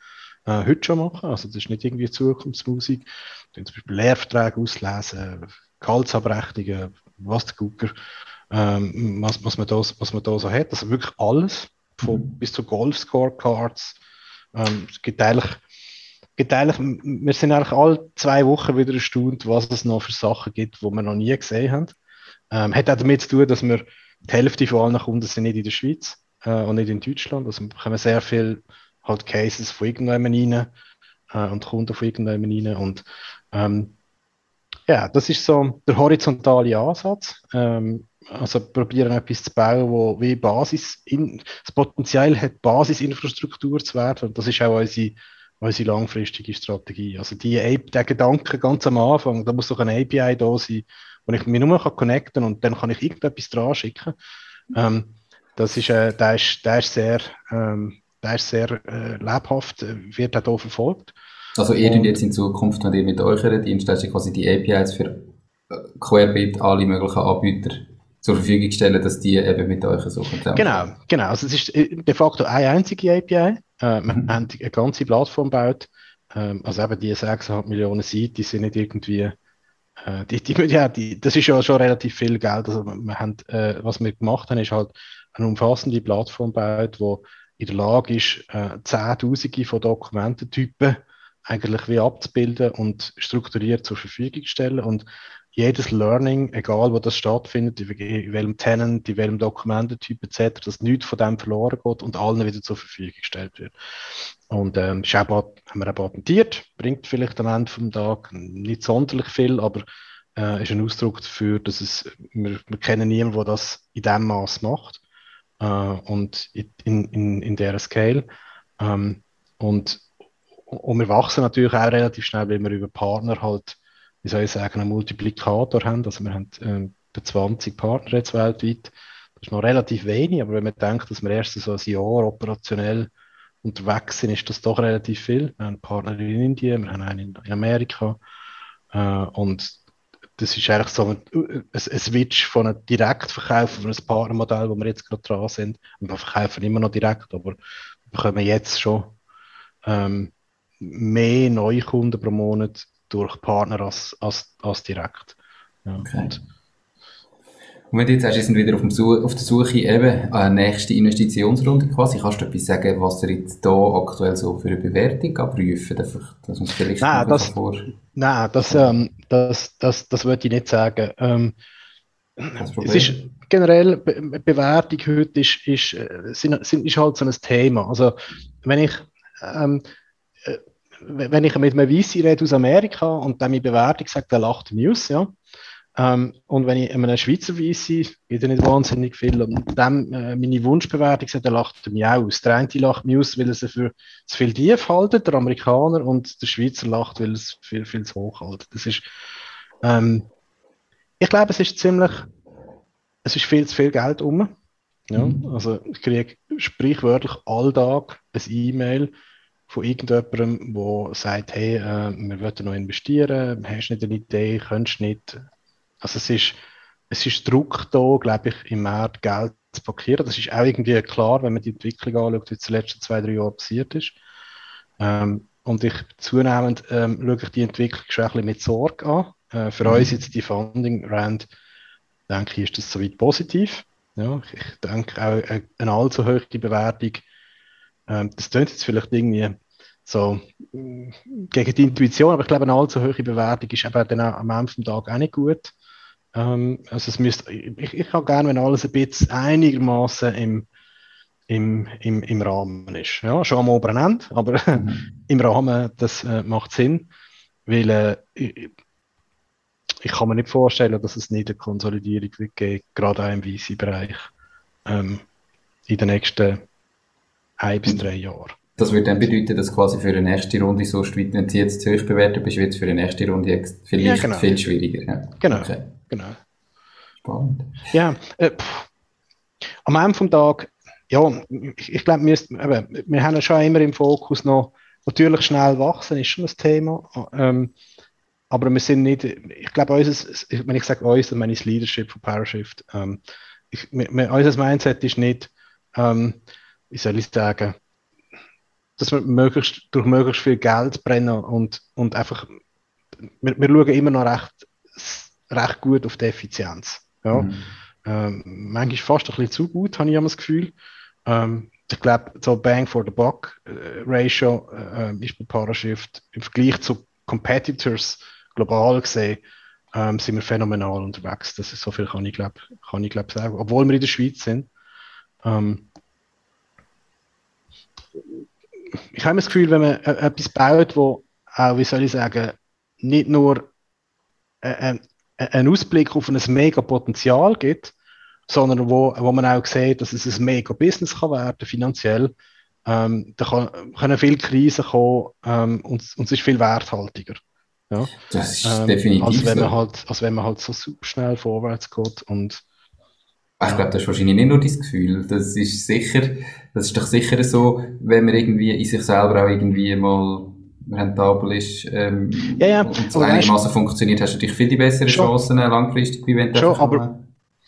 äh, heute schon machen, also das ist nicht irgendwie Zukunftsmusik, zum Beispiel Lehrverträge auslesen, Gehaltsabrechnungen, was der Gucker, ähm, was, was, man da, was man da so hat, also wirklich alles, von, mhm. bis zu Golf-Scorecards. Ähm, es gibt eigentlich, gibt eigentlich, wir sind eigentlich alle zwei Wochen wieder erstaunt, was es noch für Sachen gibt, die wir noch nie gesehen haben. Ähm, hat auch damit zu tun, dass wir die Hälfte von allen Kunden sind nicht in der Schweiz äh, und nicht in Deutschland. Also wir bekommen sehr viel halt Cases von irgendjemandem rein äh, und Kunden von irgendjemandem rein. Und ähm, ja, das ist so der horizontale Ansatz. Ähm, also probieren etwas zu bauen, wo wie Basis, in, das Potenzial hat, Basisinfrastruktur zu werden. Und das ist auch unsere, unsere langfristige Strategie. Also die, der Gedanke ganz am Anfang, da muss doch eine API da sein, wo ich mich nur kann connecten und dann kann ich irgendetwas dran schicken. Ähm, das ist, äh, der ist, der ist sehr, ähm, der ist sehr äh, lebhaft, äh, wird auch hier verfolgt. Also ihr und, jetzt in Zukunft, wenn ihr mit eurer Dienstleistung quasi die APIs für äh, querbeet alle möglichen Anbieter zur Verfügung stellen, dass die eben mit euch suchen. Genau, genau. Also es ist äh, de facto eine einzige API. Äh, wir mhm. haben eine ganze Plattform gebaut. Ähm, also eben die 6,5 Millionen Seiten, die sind nicht irgendwie äh, die, die, ja, die, das ist ja schon relativ viel Geld. Also wir haben, äh, was wir gemacht haben, ist halt eine umfassende Plattform gebaut, die in der Lage ist, äh, Zehntausende von Dokumententypen eigentlich wie abzubilden und strukturiert zur Verfügung zu stellen. Und jedes Learning, egal wo das stattfindet, in welchem Tenant, in welchem Dokumententyp etc., dass nichts von dem verloren geht und allen wieder zur Verfügung gestellt wird. Und ähm, auch, haben wir auch patentiert, bringt vielleicht am Ende vom Tag nicht sonderlich viel, aber äh, ist ein Ausdruck dafür, dass es, wir, wir kennen niemanden, der das in diesem Maß macht äh, und in, in, in der Scale. Ähm, und, und wir wachsen natürlich auch relativ schnell, weil wir über Partner halt wie soll ich sagen, einen Multiplikator haben. Also wir haben äh, 20 Partner jetzt weltweit, ist noch relativ wenig, aber wenn man denkt, dass wir erst so ein Jahr operationell unterwegs sind, ist das doch relativ viel. Wir haben Partner in Indien, wir haben einen in Amerika äh, und das ist eigentlich so ein, ein, Switch von einem Direktverkauf von einem Partnermodell, wo wir jetzt gerade dran sind. Wir verkaufen immer noch direkt, aber wir bekommen jetzt schon ähm, mehr Neukunden pro Monat durch Partner als, als, als direkt. Ja, okay. und, und wenn du jetzt sagst, wir sind wieder auf, dem Such, auf der Suche eben eine nächste Investitionsrunde quasi, kannst du etwas sagen, was ihr jetzt da aktuell so für eine Bewertung abprüfen? Einfach, dass man es vielleicht nein, das, vor... Nein, das, ähm, das, das, das würde ich nicht sagen. Ähm, es ist generell, Be Bewertung heute ist, ist, äh, sind, sind, ist halt so ein Thema. Also, wenn ich, ähm, äh, wenn ich mit einem VC rede aus Amerika und dann meine Bewertung sagt, der lacht mich aus, ja. Ähm, und wenn ich einem Schweizer VC, geht nicht wahnsinnig viel, und dem äh, meine Wunschbewertung sagt, der lacht mich aus. Der eine lacht mich aus, weil er sie für zu viel tief haltet, der Amerikaner, und der Schweizer lacht, weil er es viel, viel zu hoch haltet. Das ist, ähm, ich glaube, es ist ziemlich, es ist viel zu viel Geld um. Ja, mhm. also ich kriege sprichwörtlich alltag ein E-Mail von irgendjemandem, der sagt, hey, äh, wir wollen noch investieren, hast nicht eine Idee, könntest nicht. Also es ist, es ist Druck da, glaube ich, im Markt Geld zu blockieren. Das ist auch irgendwie klar, wenn man die Entwicklung anschaut, wie es die letzten zwei, drei Jahre passiert ist. Ähm, und ich zunehmend ähm, schaue ich die Entwicklung schon ein bisschen mit Sorge an. Äh, für mhm. uns jetzt die Funding Rand, denke ich, ist das soweit positiv. Ja, ich denke auch äh, eine allzu hohe Bewertung, ähm, das klingt jetzt vielleicht irgendwie so mm, gegen die Intuition, aber ich glaube, eine allzu hohe Bewertung ist eben dann am Ende des Tages auch nicht gut. Ähm, also es müsste, ich, ich habe gerne, wenn alles ein bisschen einigermaßen im, im, im, im Rahmen ist. Ja, schon am oberen Ende, aber mhm. im Rahmen, das äh, macht Sinn, weil äh, ich, ich, kann mir nicht vorstellen, dass es nicht eine Konsolidierung wird geben, gerade auch im VC-Bereich ähm, in den nächsten ein bis drei Jahren. Das würde dann bedeuten, dass quasi für eine nächste Runde so wenn du jetzt zu hoch bewertet bist, wird es für eine nächste Runde vielleicht ja, genau. viel schwieriger. Ja. Genau, okay. genau. Spannend. Ja, äh, am Ende vom Tag, ja, ich, ich glaube, wir, wir haben schon immer im Fokus noch, natürlich schnell wachsen ist schon das Thema, ähm, aber wir sind nicht, ich glaube, unser, wenn ich sage uns, dann meine ich das Leadership von PowerShift. Ähm, ich, wir, unser Mindset ist nicht, ähm, wie soll ich sagen, dass wir möglichst, durch möglichst viel Geld brennen und, und einfach, wir, wir schauen immer noch recht, recht gut auf die Effizienz. Ja. Mhm. Ähm, manchmal fast ein bisschen zu gut, habe ich immer das Gefühl. Ähm, ich glaube, so Bang for the Buck äh, Ratio äh, ist bei Parashift im Vergleich zu Competitors global gesehen, ähm, sind wir phänomenal unterwegs. Das ist so viel kann ich glaube kann ich glaub sagen. Obwohl wir in der Schweiz sind. Ähm, ich habe das Gefühl, wenn man äh, etwas baut, wo auch, wie soll ich sagen, nicht nur äh, äh, einen Ausblick auf ein mega Potenzial gibt, sondern wo, wo man auch sieht, dass es ein mega Business kann werden, finanziell, ähm, da kann, können viele Krisen kommen ähm, und, und es ist viel werthaltiger. Ja? Das ist ähm, definitiv als wenn, man halt, als wenn man halt so super schnell vorwärts geht und ich glaube, das ist wahrscheinlich nicht nur dein Gefühl. Das ist sicher, das ist doch sicher so, wenn man irgendwie in sich selber auch irgendwie mal rentabel ist ähm, ja, ja. und so einigermaßen funktioniert, hast du natürlich viel die besseren schon. Chancen äh, langfristig, wie wenn du schon, aber,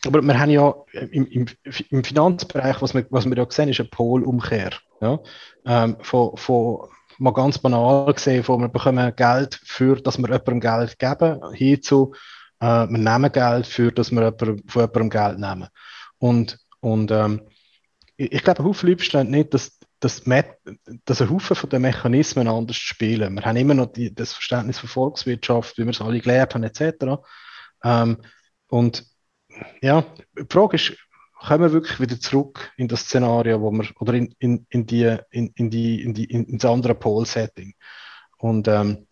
aber wir haben ja im, im, im Finanzbereich, was wir, was wir da sehen, ist eine Polumkehr. Ja? Ähm, von, von, mal ganz banal gesehen, von wir bekommen Geld für, dass wir jemandem Geld geben, hinzu, äh, wir nehmen Geld für, dass wir von jemandem Geld nehmen. Und, und ähm, ich, ich glaube, Haufen Leute verstehen nicht, dass, dass, dass ein Haufen von den Mechanismen anders spielen. Wir haben immer noch die, das Verständnis von Volkswirtschaft, wie wir es alle gelernt haben, etc. Ähm, und ja, die Frage ist, kommen wir wirklich wieder zurück in das Szenario, wo wir, oder in, in, in, die, in, in, die, in, die, in, ins andere Pole-Setting. Und ähm,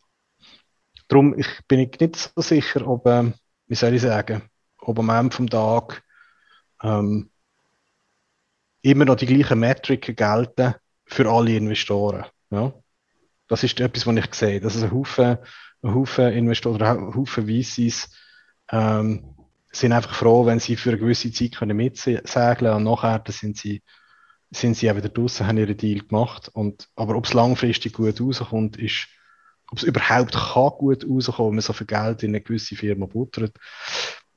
darum ich, bin ich nicht so sicher, ob, ähm, wie soll ich sagen, ob am Ende vom Tag ähm, immer noch die gleichen Metriken gelten für alle Investoren. Ja? Das ist etwas, was ich sehe, dass es ein Haufen, ein Haufen Investoren ein Haufen VCs ähm, sind einfach froh, wenn sie für eine gewisse Zeit können mitsegeln und nachher sind sie, sind sie auch wieder draußen, haben ihren Deal gemacht. Und, aber ob es langfristig gut rauskommt, ist, ob es überhaupt kann gut rauskommen, wenn man so viel Geld in eine gewisse Firma buttert,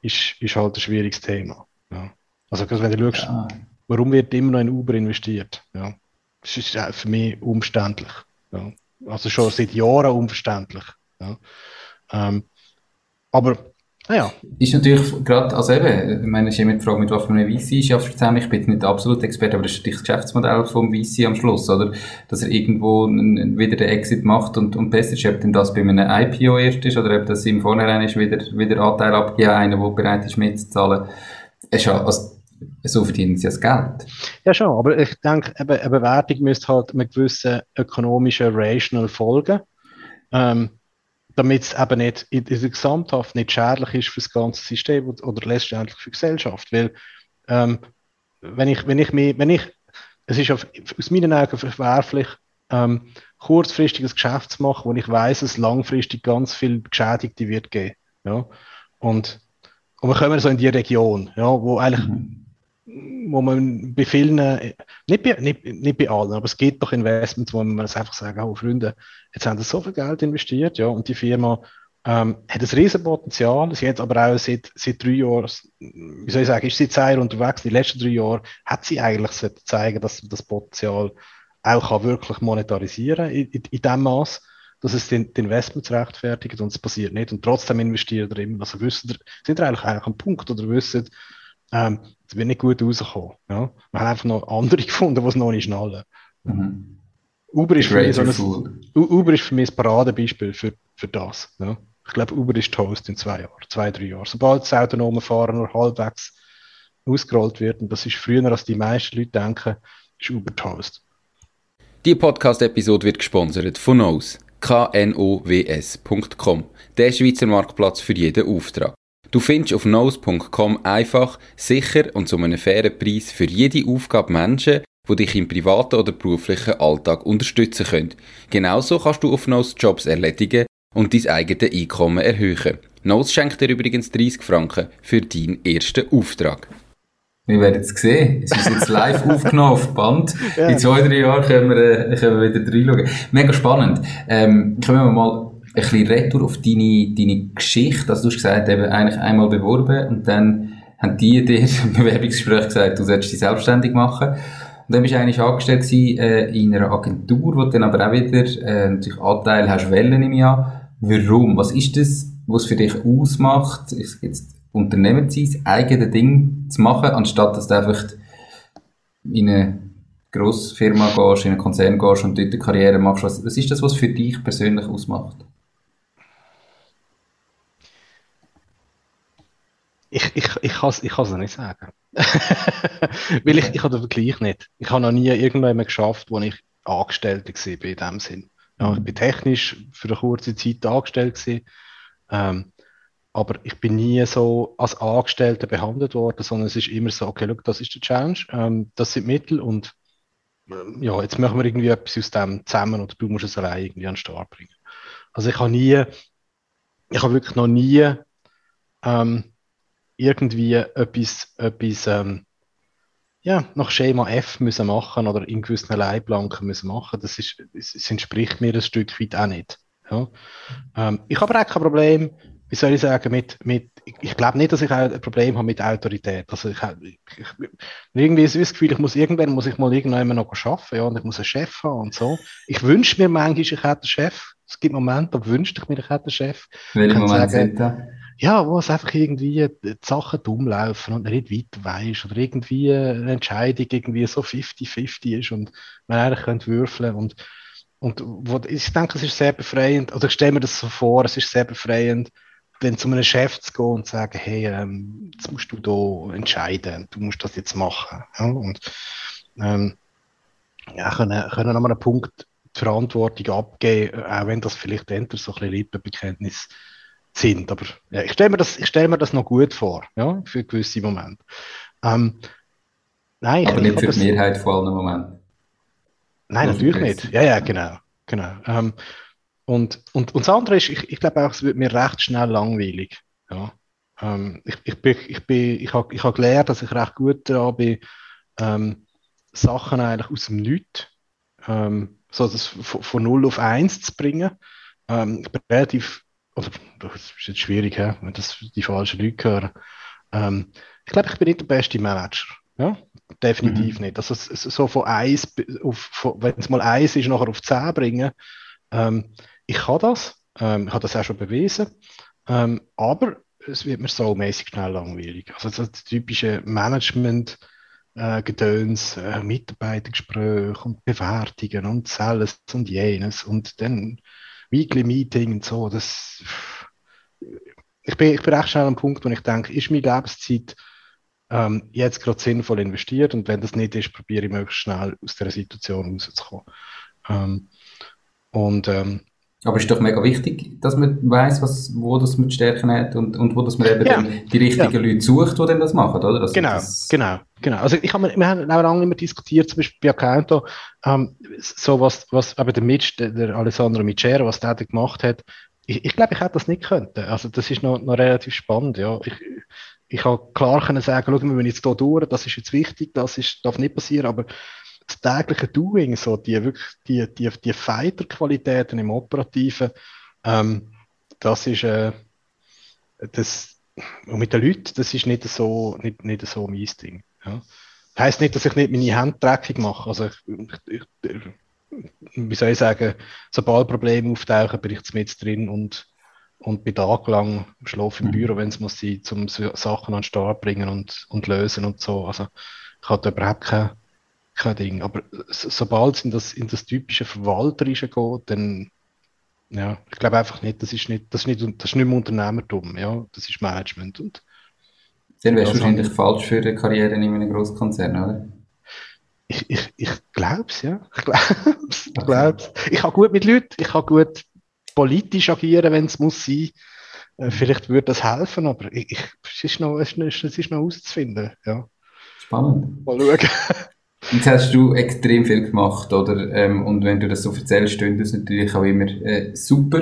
ist, ist halt ein schwieriges Thema. Ja. Also, wenn du schaust, ja. warum wird immer noch in Uber investiert? Ja. Das ist für mich umständlich. Ja. Also schon seit Jahren unverständlich. Ja. Ähm, aber ja. Ist natürlich gerade, also eben, ich meine, es ist immer die Frage, mit was für einem VC ist ja zusammen. Ich bin nicht der absolute Experte, aber das ist natürlich das Geschäftsmodell vom VC am Schluss, oder? Dass er irgendwo wieder den Exit macht und, und besser ist, ob denn das bei einem IPO erst ist oder ob das im Vorhinein ist, wieder, wieder Anteil abgeben, einer, der bereit ist mitzuzahlen. Es ist ja, also, so verdienen sie das Geld. Ja, schon, aber ich denke, eine Bewertung müsste halt einem gewissen ökonomischen Rational folgen. Ähm, damit es eben nicht in, in der Gesamthaft nicht schädlich ist für das ganze System oder letztendlich für die Gesellschaft. Weil, ähm, wenn ich, wenn ich mir, wenn ich, es ist auf, aus meinen Augen verwerflich, ähm, kurzfristiges Geschäft zu machen, wo ich weiß, dass langfristig ganz viel Geschädigte wird geben. Ja? Und, und wir kommen so in die Region, ja, wo eigentlich mhm wo man bei vielen, nicht bei, nicht, nicht bei allen, aber es gibt doch Investments, wo man einfach sagen, oh Freunde, jetzt haben sie so viel Geld investiert, ja, und die Firma ähm, hat ein riesen Potenzial. Sie hat aber auch seit, seit drei Jahren, wie soll ich sagen, ist sie zwei Jahre unterwegs. Die letzten drei Jahre hat sie eigentlich zeigen, dass das Potenzial auch kann wirklich monetarisieren in, in, in dem Maß, dass es den, den Investments rechtfertigt und es passiert nicht. Und trotzdem investieren wir immer. Also wissen, sind wir eigentlich, eigentlich am Punkt oder wissen, ähm, das wird nicht gut rauskommen. Ja? Wir haben einfach noch andere gefunden, die es noch nicht schnallen. Mhm. Uber, ist für mich so ein, Uber ist für mich ein Paradebeispiel für, für das. Ja? Ich glaube, Uber ist Toast in zwei Jahren, zwei, drei Jahren. Sobald das autonome Fahren nur halbwegs ausgerollt wird, und das ist früher, als die meisten Leute denken, ist Uber Toast. Die Podcast-Episode wird gesponsert von Knows, knows.com, der Schweizer Marktplatz für jeden Auftrag. Du findest auf nose.com einfach, sicher und zu einem fairen Preis für jede Aufgabe Menschen, die dich im privaten oder beruflichen Alltag unterstützen können. Genauso kannst du auf Nose Jobs erledigen und dein eigenes Einkommen erhöhen. Nose schenkt dir übrigens 30 Franken für deinen ersten Auftrag. Wir werden es sehen. Es ist jetzt live aufgenommen auf Band. Ja. In zwei, drei Jahren können wir, äh, können wir wieder reinschauen. Mega spannend. Ähm, können wir mal bisschen retour auf deine, deine Geschichte. Also du hast gesagt, eben eigentlich einmal beworben und dann haben die dir im Bewerbungsgespräch gesagt, du sollst dich selbstständig machen. Und dann bist du eigentlich angestellt gewesen, äh, in einer Agentur, wo du dann aber auch wieder äh, natürlich Anteil hast Wellen im Jahr. Warum? Was ist das, was für dich ausmacht, jetzt Unternehmen zu sein, eigene Ding zu machen, anstatt dass du einfach in eine grosse Firma gehst, in einen Konzern gehst und dort eine Karriere machst. Was, was ist das, was für dich persönlich ausmacht? Ich, ich, ich kann es ich nicht sagen. Weil ich, ich habe den Vergleich nicht. Ich habe noch nie irgendwann geschafft, wo ich Angestellter war in dem Sinn. Ja, ich bin technisch für eine kurze Zeit angestellt Ähm, aber ich bin nie so als Angestellter behandelt worden, sondern es ist immer so, okay, look, das ist der Challenge, ähm, das sind Mittel und ähm, ja, jetzt machen wir irgendwie etwas aus dem zusammen oder du musst es allein irgendwie an den Start bringen. Also ich habe nie, ich habe wirklich noch nie ähm, irgendwie etwas, etwas ähm, ja, nach Schema F müssen machen oder in gewissen Leitplanken müssen machen. Das, ist, das entspricht mir ein Stück weit auch nicht. Ja. Ähm, ich habe auch kein Problem, wie soll ich sagen, mit, mit ich glaube nicht, dass ich auch ein Problem habe mit Autorität. Also ich, ich, ich irgendwie ist das Gefühl, ich muss irgendwann muss ich mal irgendwann noch arbeiten, ja, und ich muss einen Chef haben und so. Ich wünsche mir manchmal, ich hätte einen Chef. Es gibt Momente, da wünschte ich mir, ich hätte einen Chef. Welche Momente sind da? Ja, wo es einfach irgendwie die Sachen dumm laufen und nicht weiter weiß oder irgendwie eine Entscheidung irgendwie so 50-50 ist und man eigentlich könnte würfeln und und wo, ich denke, es ist sehr befreiend, oder ich stelle mir das so vor, es ist sehr befreiend, wenn zu einem Chef zu gehen und zu sagen, hey, ähm, jetzt musst du da entscheiden, du musst das jetzt machen. Ja? Und ähm, ja, können, können an einem Punkt die Verantwortung abgeben, auch wenn das vielleicht hinter so ein bisschen Lippenbekenntnis sind. Aber ja, ich stelle mir, das, ich stell mir das noch gut vor, ja, für gewisse Momente. Ähm, nein, Aber ich, nicht für die Mehrheit von allen Momenten. Nein, natürlich nicht. Ja, ja, genau. genau. Ähm, und, und, und das andere ist, ich, ich glaube auch, es wird mir recht schnell langweilig. Ja. Ähm, ich, ich, bin, ich, bin, ich habe ich hab gelernt, dass ich recht gut daran bin, ähm, Sachen eigentlich aus dem Nichts, ähm, so das von, von 0 auf 1 zu bringen. Ähm, ich bin relativ, oder das ist jetzt schwierig, wenn das die falschen Leute hören. Ähm, ich glaube, ich bin nicht der beste Manager. Ja? Definitiv mhm. nicht. Also so von 1 auf, wenn es mal 1 ist, nachher auf 10 bringen. Ähm, ich kann das. Ähm, ich habe das auch schon bewiesen. Ähm, aber es wird mir so mäßig schnell langweilig. Also das typische Management, äh, Gedöns, äh, Mitarbeitergespräche und Bewertungen und alles und jenes und dann Weekly Meeting und so. Das, ich, bin, ich bin recht schnell am Punkt, wo ich denke, ist meine Lebenszeit ähm, jetzt gerade sinnvoll investiert und wenn das nicht ist, probiere ich möglichst schnell aus der Situation rauszukommen. Ähm, und ähm, aber es ist doch mega wichtig, dass man weiß, was, wo das mit Stärken hat und, und wo das man eben ja. die richtigen ja. Leute sucht, die dann das machen, oder? Also genau, das... genau, genau. Also ich habe, wir haben auch lange immer diskutiert, zum Beispiel bei Accounto, ähm, so was, was eben der Mitch, der, der Alessandro Micero, was der da gemacht hat, ich, ich glaube, ich hätte das nicht können. Also das ist noch, noch relativ spannend, ja. Ich, ich habe klar können sagen, schau, wir müssen jetzt hier durch, das ist jetzt wichtig, das ist, darf nicht passieren, aber das tägliche Doing, so die wirklich die, die, die Fighter-Qualitäten im Operativen, ähm, das ist äh, das und mit den Leuten, das ist nicht so, nicht, nicht so mein Ding. Ja. Heißt nicht, dass ich nicht meine Hände dreckig mache. Also ich, ich, wie soll ich sagen, sobald Probleme auftauchen, bin ich mit drin und, und bin tagelang schlafe im mhm. Büro, wenn es muss sein, um Sachen an den Start bringen und, und lösen und so. Also ich hatte überhaupt keine kein Ding. Aber sobald es in das, in das typische Verwalterische geht, dann, ja, ich glaube einfach nicht, das ist nicht, das ist nicht, das ist nicht mehr Unternehmertum, ja, das ist Management. Und dann wärst du wahrscheinlich falsch für eine Karriere in einem Großkonzern, oder? Ich, ich, ich glaube es, ja. Ich glaube es. Ich, glaub's. ich kann gut mit Leuten, ich kann gut politisch agieren, wenn es muss sein. Äh, vielleicht würde das helfen, aber ich, ich, es, ist noch, es, ist, es ist noch auszufinden. Ja. Spannend. Mal schauen. Jetzt hast du extrem viel gemacht, oder? Ähm, und wenn du das so erzählst, stimmt das natürlich auch immer äh, super.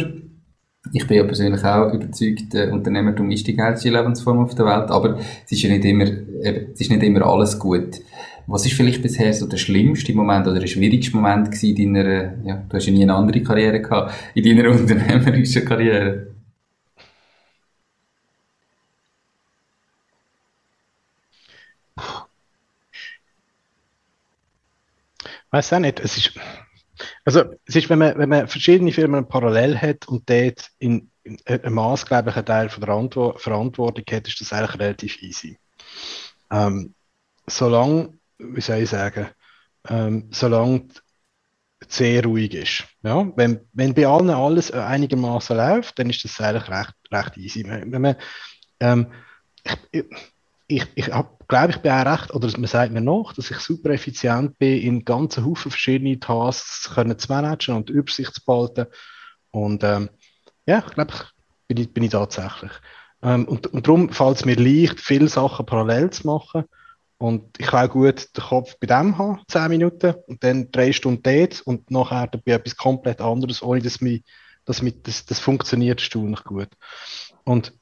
Ich bin ja persönlich auch überzeugt, äh, Unternehmertum ist die geilste Lebensform auf der Welt, aber es ist ja nicht immer, äh, es ist nicht immer alles gut. Was ist vielleicht bisher so der schlimmste Moment oder der schwierigste Moment gewesen in deiner, ja, du hast ja nie eine andere Karriere gehabt, in deiner unternehmerischen Karriere? Weiß auch nicht. Es ist, also es ist, wenn man, wenn man verschiedene Firmen parallel hat und dort in, in einen maßgeblichen Teil von der Antwo Verantwortung hat, ist das eigentlich relativ easy. Ähm, solange, wie soll ich sagen, ähm, solange sehr ruhig ist. Ja? Wenn, wenn bei allen alles einigermaßen läuft, dann ist das eigentlich recht, recht easy. Wenn man, ähm, ich, ich, ich glaube, ich bin auch recht, oder man sagt mir noch, dass ich super effizient bin, in ganzen Haufen verschiedene Tasks können zu managen und Übersicht zu behalten. Und ähm, ja, ich glaube, ich, bin ich tatsächlich. Ähm, und, und darum fällt es mir leicht, viele Sachen parallel zu machen. Und ich kann auch gut den Kopf bei dem haben, 10 Minuten, und dann drei Stunden dort und nachher bei etwas komplett anderes, ohne dass, mich, dass mich, das, das funktioniert erstaunlich gut. Und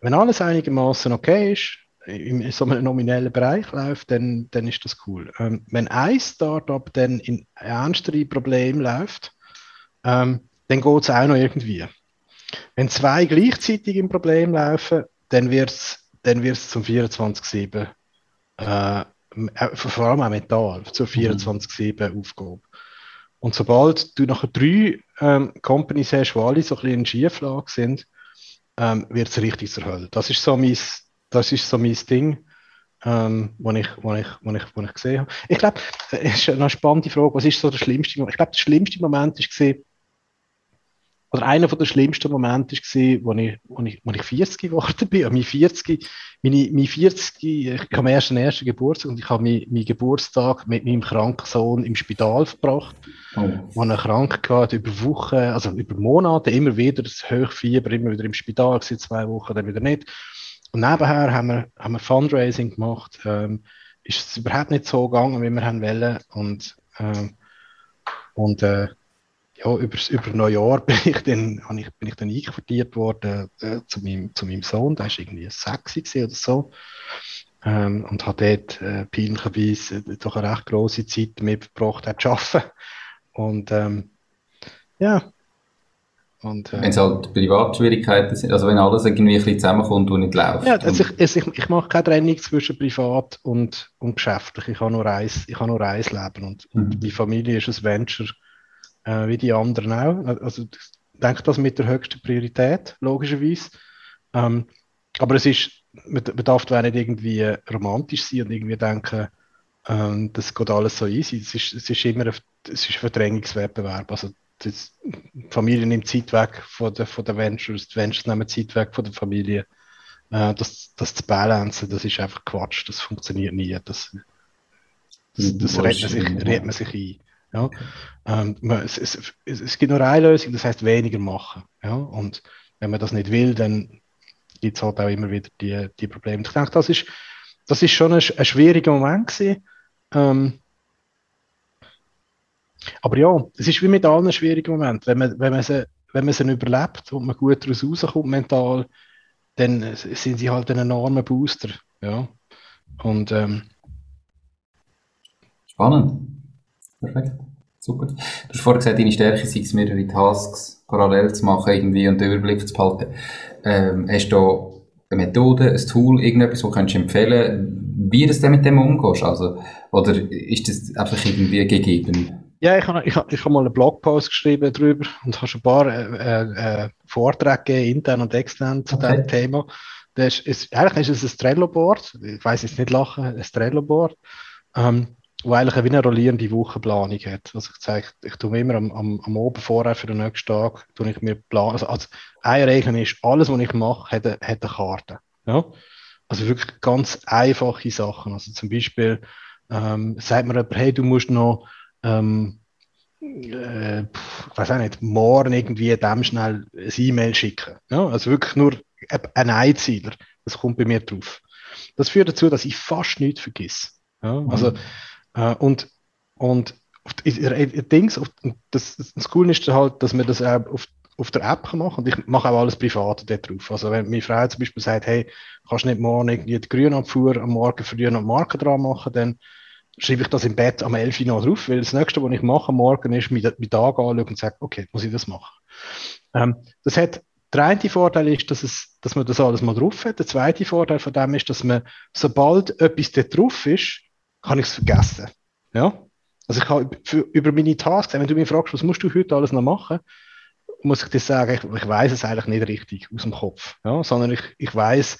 wenn alles einigermaßen okay ist, in so einem nominellen Bereich läuft, dann, dann ist das cool. Ähm, wenn ein Startup dann in ernstere Probleme läuft, ähm, dann geht es auch noch irgendwie. Wenn zwei gleichzeitig im Problem laufen, dann wird es dann wird's zum 24-7, äh, äh, vor allem auch mental, zur 24-7 Aufgabe. Und sobald du nachher drei ähm, Companies hast, die alle so ein bisschen in Schieflage sind, ähm, wird es richtig zur Hölle. Das ist so mein das ist so mein Ding, ähm, was ich, wo ich, wo ich, wo ich gesehen habe. Ich glaube, es ist eine spannende Frage, was ist so der schlimmste Moment? Ich glaube, der schlimmste Moment war, oder einer der schlimmsten Momente war, wo ich, ich, ich 40 geworden bin. Meine 40, meine, meine 40, ich habe erst den ersten Geburtstag und ich habe meinen, meinen Geburtstag mit meinem kranken Sohn im Spital verbracht. Oh. Wo er krank war, über Wochen, also über Monate, immer wieder das Hochfieber, immer wieder im Spital, gewesen, zwei Wochen, dann wieder nicht. Und nebenher haben wir, haben wir Fundraising gemacht. Ähm, ist es überhaupt nicht so gegangen, wie wir haben wollen. Und, ähm, und äh, ja, über, über Neujahr bin ich dann, ich, bin ich dann einquartiert worden äh, zu, meinem, zu meinem Sohn, der war irgendwie sexy oder so. Ähm, und hat dort äh, peinlicherweise doch eine recht grosse Zeit damit verbracht, zu arbeiten. Und ähm, ja. Und, äh, wenn es halt Privatschwierigkeiten sind, also wenn alles irgendwie ein bisschen zusammenkommt und nicht läuft. Ja, also ich, also ich, ich mache keine Trennung zwischen privat und, und geschäftlich. Ich habe nur eins, ich habe nur eins Leben und, mhm. und die Familie ist ein Venture äh, wie die anderen auch. Also ich denke das mit der höchsten Priorität, logischerweise. Ähm, aber es ist, man, man darf da nicht irgendwie romantisch sein und irgendwie denken, ähm, das geht alles so easy. Es ist, es ist immer ein, es ist ein Verdrängungswettbewerb. Also das, die Familie nimmt Zeit weg von den von der Ventures, die Ventures nehmen Zeit weg von der Familie. Äh, das, das zu balancen, das ist einfach Quatsch, das funktioniert nie. Das, das, das redet, man sich, redet man sich ein. Ja? Ähm, es, es, es, gibt nur eine Lösung, das heißt weniger machen. Ja? Und wenn man das nicht will, dann gibt es halt auch immer wieder die, die Probleme. Ich denke, das ist, das ist schon ein, ein schwieriger Moment gewesen. Ähm, aber ja, es ist wie mit allen schwierigen Momenten. Wenn man, wenn man, sie, wenn man sie überlebt und man gut daraus rauskommt mental, dann sind sie halt ein enormer Booster. Ja. Und, ähm, Spannend. Perfekt. Super. Du hast vorhin gesagt, deine Stärke sei es, mehrere Tasks parallel zu machen irgendwie und den Überblick zu behalten. Ähm, hast du eine Methode, ein Tool, irgendetwas, das du empfehlen wie du mit dem umgehst? Also, oder ist das einfach irgendwie gegeben? Ja, ich habe ich, ich hab mal einen Blogpost geschrieben darüber und habe schon ein paar äh, äh, Vorträge gegeben, intern und extern zu okay. diesem Thema. Das ist, ist, eigentlich ist es ein Trello-Board, ich weiß jetzt nicht lachen, ein Trello-Board. Ähm, wo eigentlich eine, eine rollierende Wochenplanung hat. Also ich zeige, ich tue immer am, am, am Oben vorher für den nächsten Tag, tue ich mir planen. Also, also eine Regel ist, alles, was ich mache, hat eine, hat eine Karte. Ja? Also wirklich ganz einfache Sachen. Also zum Beispiel ähm, sagt mir jemand, hey, du musst noch ähm, äh, ich weiß auch nicht, morgen irgendwie dem schnell ein E-Mail schicken. Ja? Also wirklich nur ein Einzieler. Das kommt bei mir drauf. Das führt dazu, dass ich fast nichts vergesse. Ja? Also mhm. Äh, und und Dings, das, das Coole ist halt, dass man das auch auf, auf der App kann machen und ich mache auch alles privat dort drauf. Also wenn meine Frau zum Beispiel sagt, hey, kannst du nicht morgen irgendwie die Grünabfuhr am Morgen früh noch Marken dran machen, dann schreibe ich das im Bett am 11 Uhr noch drauf, weil das nächste, was ich mache Morgen ist, mit meinen Tag anschauen und sage, okay, muss ich das machen. Ähm, das hat, der eine Vorteil ist, dass, es, dass man das alles mal drauf hat. Der zweite Vorteil von dem ist, dass man, sobald etwas dort drauf ist, kann ich es vergessen. Ja? Also ich habe für, über meine Tasks, wenn du mich fragst, was musst du heute alles noch machen, muss ich dir sagen, ich, ich weiß es eigentlich nicht richtig aus dem Kopf, ja? sondern ich, ich weiß,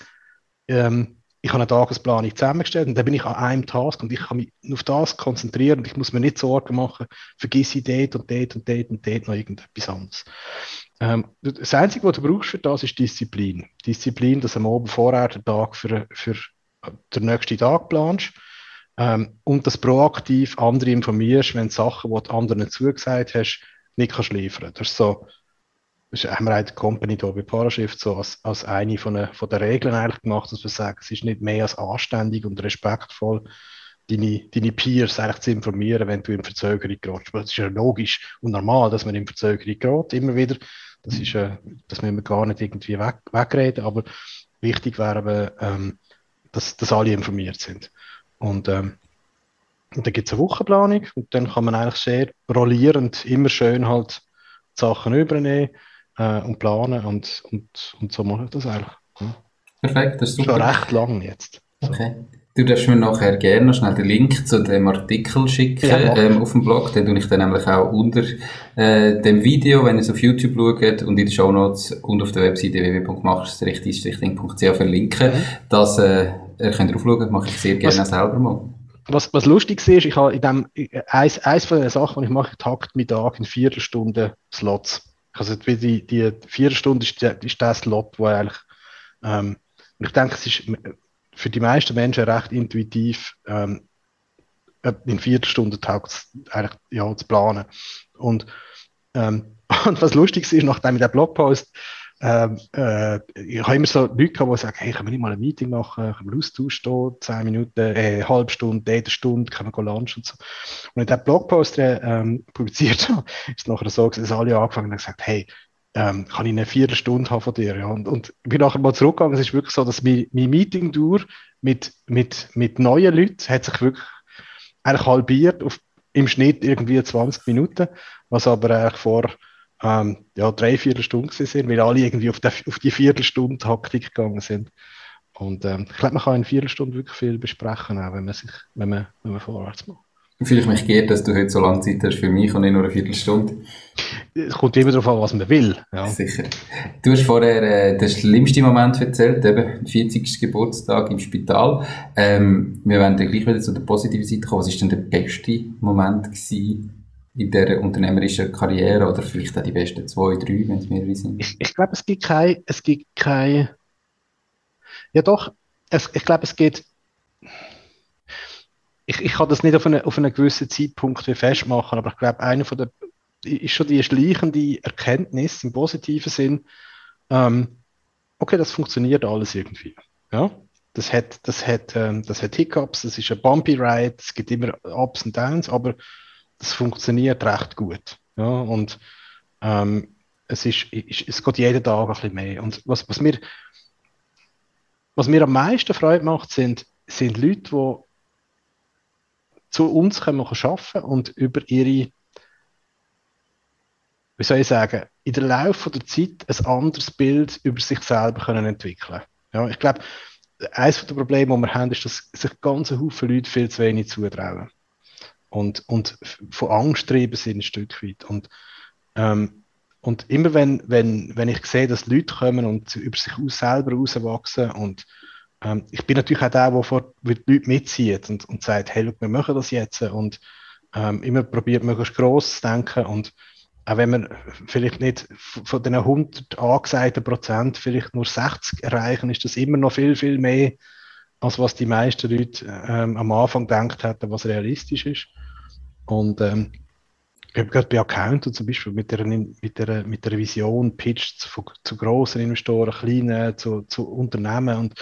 ähm, ich habe eine Tagesplanung zusammengestellt und dann bin ich an einem Task und ich kann mich auf das konzentrieren und ich muss mir nicht Sorgen machen, vergiss ich dort und dort und dort und dort noch irgendetwas anderes. Ähm, das Einzige, was du brauchst für das, ist Disziplin. Disziplin, dass du am Abend vorher den Tag für, für den nächsten Tag planst ähm, und das proaktiv andere informierst, wenn Sachen, die du anderen zugesagt hast, nicht kannst liefern. Das ist so, das haben wir die Company hier bei Parashift so als, als eine von, der, von der Regeln eigentlich gemacht, dass wir sagen, es ist nicht mehr als anständig und respektvoll, deine, deine Peers eigentlich zu informieren, wenn du in Verzögerung gerätst. Das ist ja logisch und normal, dass man in Verzögerung gerät, immer wieder. Das ist, äh, das müssen wir gar nicht irgendwie weg, wegreden, aber wichtig wäre aber, ähm, dass, dass alle informiert sind. Und, ähm, und dann gibt es eine Wochenplanung und dann kann man eigentlich sehr rollierend immer schön halt Sachen übernehmen äh, und planen und, und, und so mache ich das eigentlich. Ja. Perfekt, das ist super. Schon recht lang jetzt. So. Okay. Du darfst mir nachher gerne noch schnell den Link zu dem Artikel schicken ja, ähm, auf dem Blog. Den tue ich dann nämlich auch unter äh, dem Video, wenn ihr es auf YouTube schaut und in den Show Notes und auf der Webseite www.machst-ding.ch verlinken. Mhm. dass äh, ihr könnt drauf schauen, mache ich sehr gerne was, selber mal. Was, was lustig ist, ich habe in dem, eins, eins von den Sachen, die ich mache, takt mit Tag in Viertelstunden Slots. Also die, die, die Viertelstunde ist, der, ist der Slot, wo eigentlich, ähm, ich denke, es ist für die meisten Menschen recht intuitiv, ähm, in Viertelstunden taugt eigentlich ja, zu planen. Und, ähm, und was lustig ist, nachdem ich den Blogpost ähm, äh, ich habe immer so Leute gehabt, die sagen, hey, können wir nicht mal ein Meeting machen, können wir austauschen, zehn Minuten, äh, eine halbe Stunde, jede Stunde, können wir lunchen und so. Und in diesem Blogpost ähm, publiziert habe, ist es nachher so, dass alle angefangen haben und gesagt, hey, ähm, kann ich eine Viertelstunde haben von dir? Ja? Und, und ich bin nachher mal zurückgegangen, es ist wirklich so, dass mein, mein Meeting-Tour mit, mit, mit neuen Leuten hat sich wirklich eigentlich halbiert auf im Schnitt irgendwie 20 Minuten, was aber eigentlich vor ähm, ja, drei, vier Stunden sind, weil alle irgendwie auf, der, auf die Viertelstunde Taktik gegangen sind. Und ähm, ich glaube, man kann in Viertelstunde wirklich viel besprechen, auch wenn man sich, wenn man, wenn man vorwärts macht. Vielleicht mich geehrt, dass du heute so lange Zeit hast für mich und nicht nur eine Viertelstunde. Es kommt immer darauf an, was man will. Ja. Sicher. Du hast vorher äh, den schlimmsten Moment erzählt, eben 40. Geburtstag im Spital. Ähm, wir werden dann gleich wieder zu der positiven Seite kommen. Was war denn der beste Moment gewesen in dieser unternehmerischen Karriere oder vielleicht auch die besten zwei, drei, wenn es mehrere sind? Ich, ich glaube, es gibt kein, es gibt kein, ja doch, es, ich glaube, es geht ich, ich kann das nicht auf, eine, auf einen gewissen Zeitpunkt festmachen, aber ich glaube, einer von der ist schon die schleichende Erkenntnis im positiven Sinn, ähm, okay, das funktioniert alles irgendwie. Ja? Das hat, das hat, ähm, das hat Hiccups, das ist ein Bumpy Ride, es gibt immer Ups und Downs, aber das funktioniert recht gut. Ja? Und ähm, es, ist, es geht jeden Tag ein bisschen mehr. Und was, was, mir, was mir am meisten Freude macht, sind, sind Leute, die zu uns können arbeiten und über ihre, wie soll ich sagen, in der Laufe der Zeit ein anderes Bild über sich selber können entwickeln ja, Ich glaube, eines der Probleme, die wir haben, ist, dass sich ganze Haufen Leute viel zu wenig zutrauen. Und, und von Angst treiben sind ein Stück weit. Und, ähm, und immer wenn, wenn, wenn ich sehe, dass Leute kommen und über sich aus selber rauswachsen und ähm, ich bin natürlich auch der, der vor die Leute mitzieht und, und sagt, hey, look, wir machen das jetzt und ähm, immer probiert, möglichst gross zu denken und auch wenn wir vielleicht nicht von den 100 angesagten Prozent vielleicht nur 60 erreichen, ist das immer noch viel, viel mehr, als was die meisten Leute ähm, am Anfang gedacht hätten, was realistisch ist. Und ähm, ich habe gerade bei Accountant zum Beispiel mit der, mit der, mit der Vision pitcht zu, zu grossen Investoren, kleinen, zu, zu Unternehmen und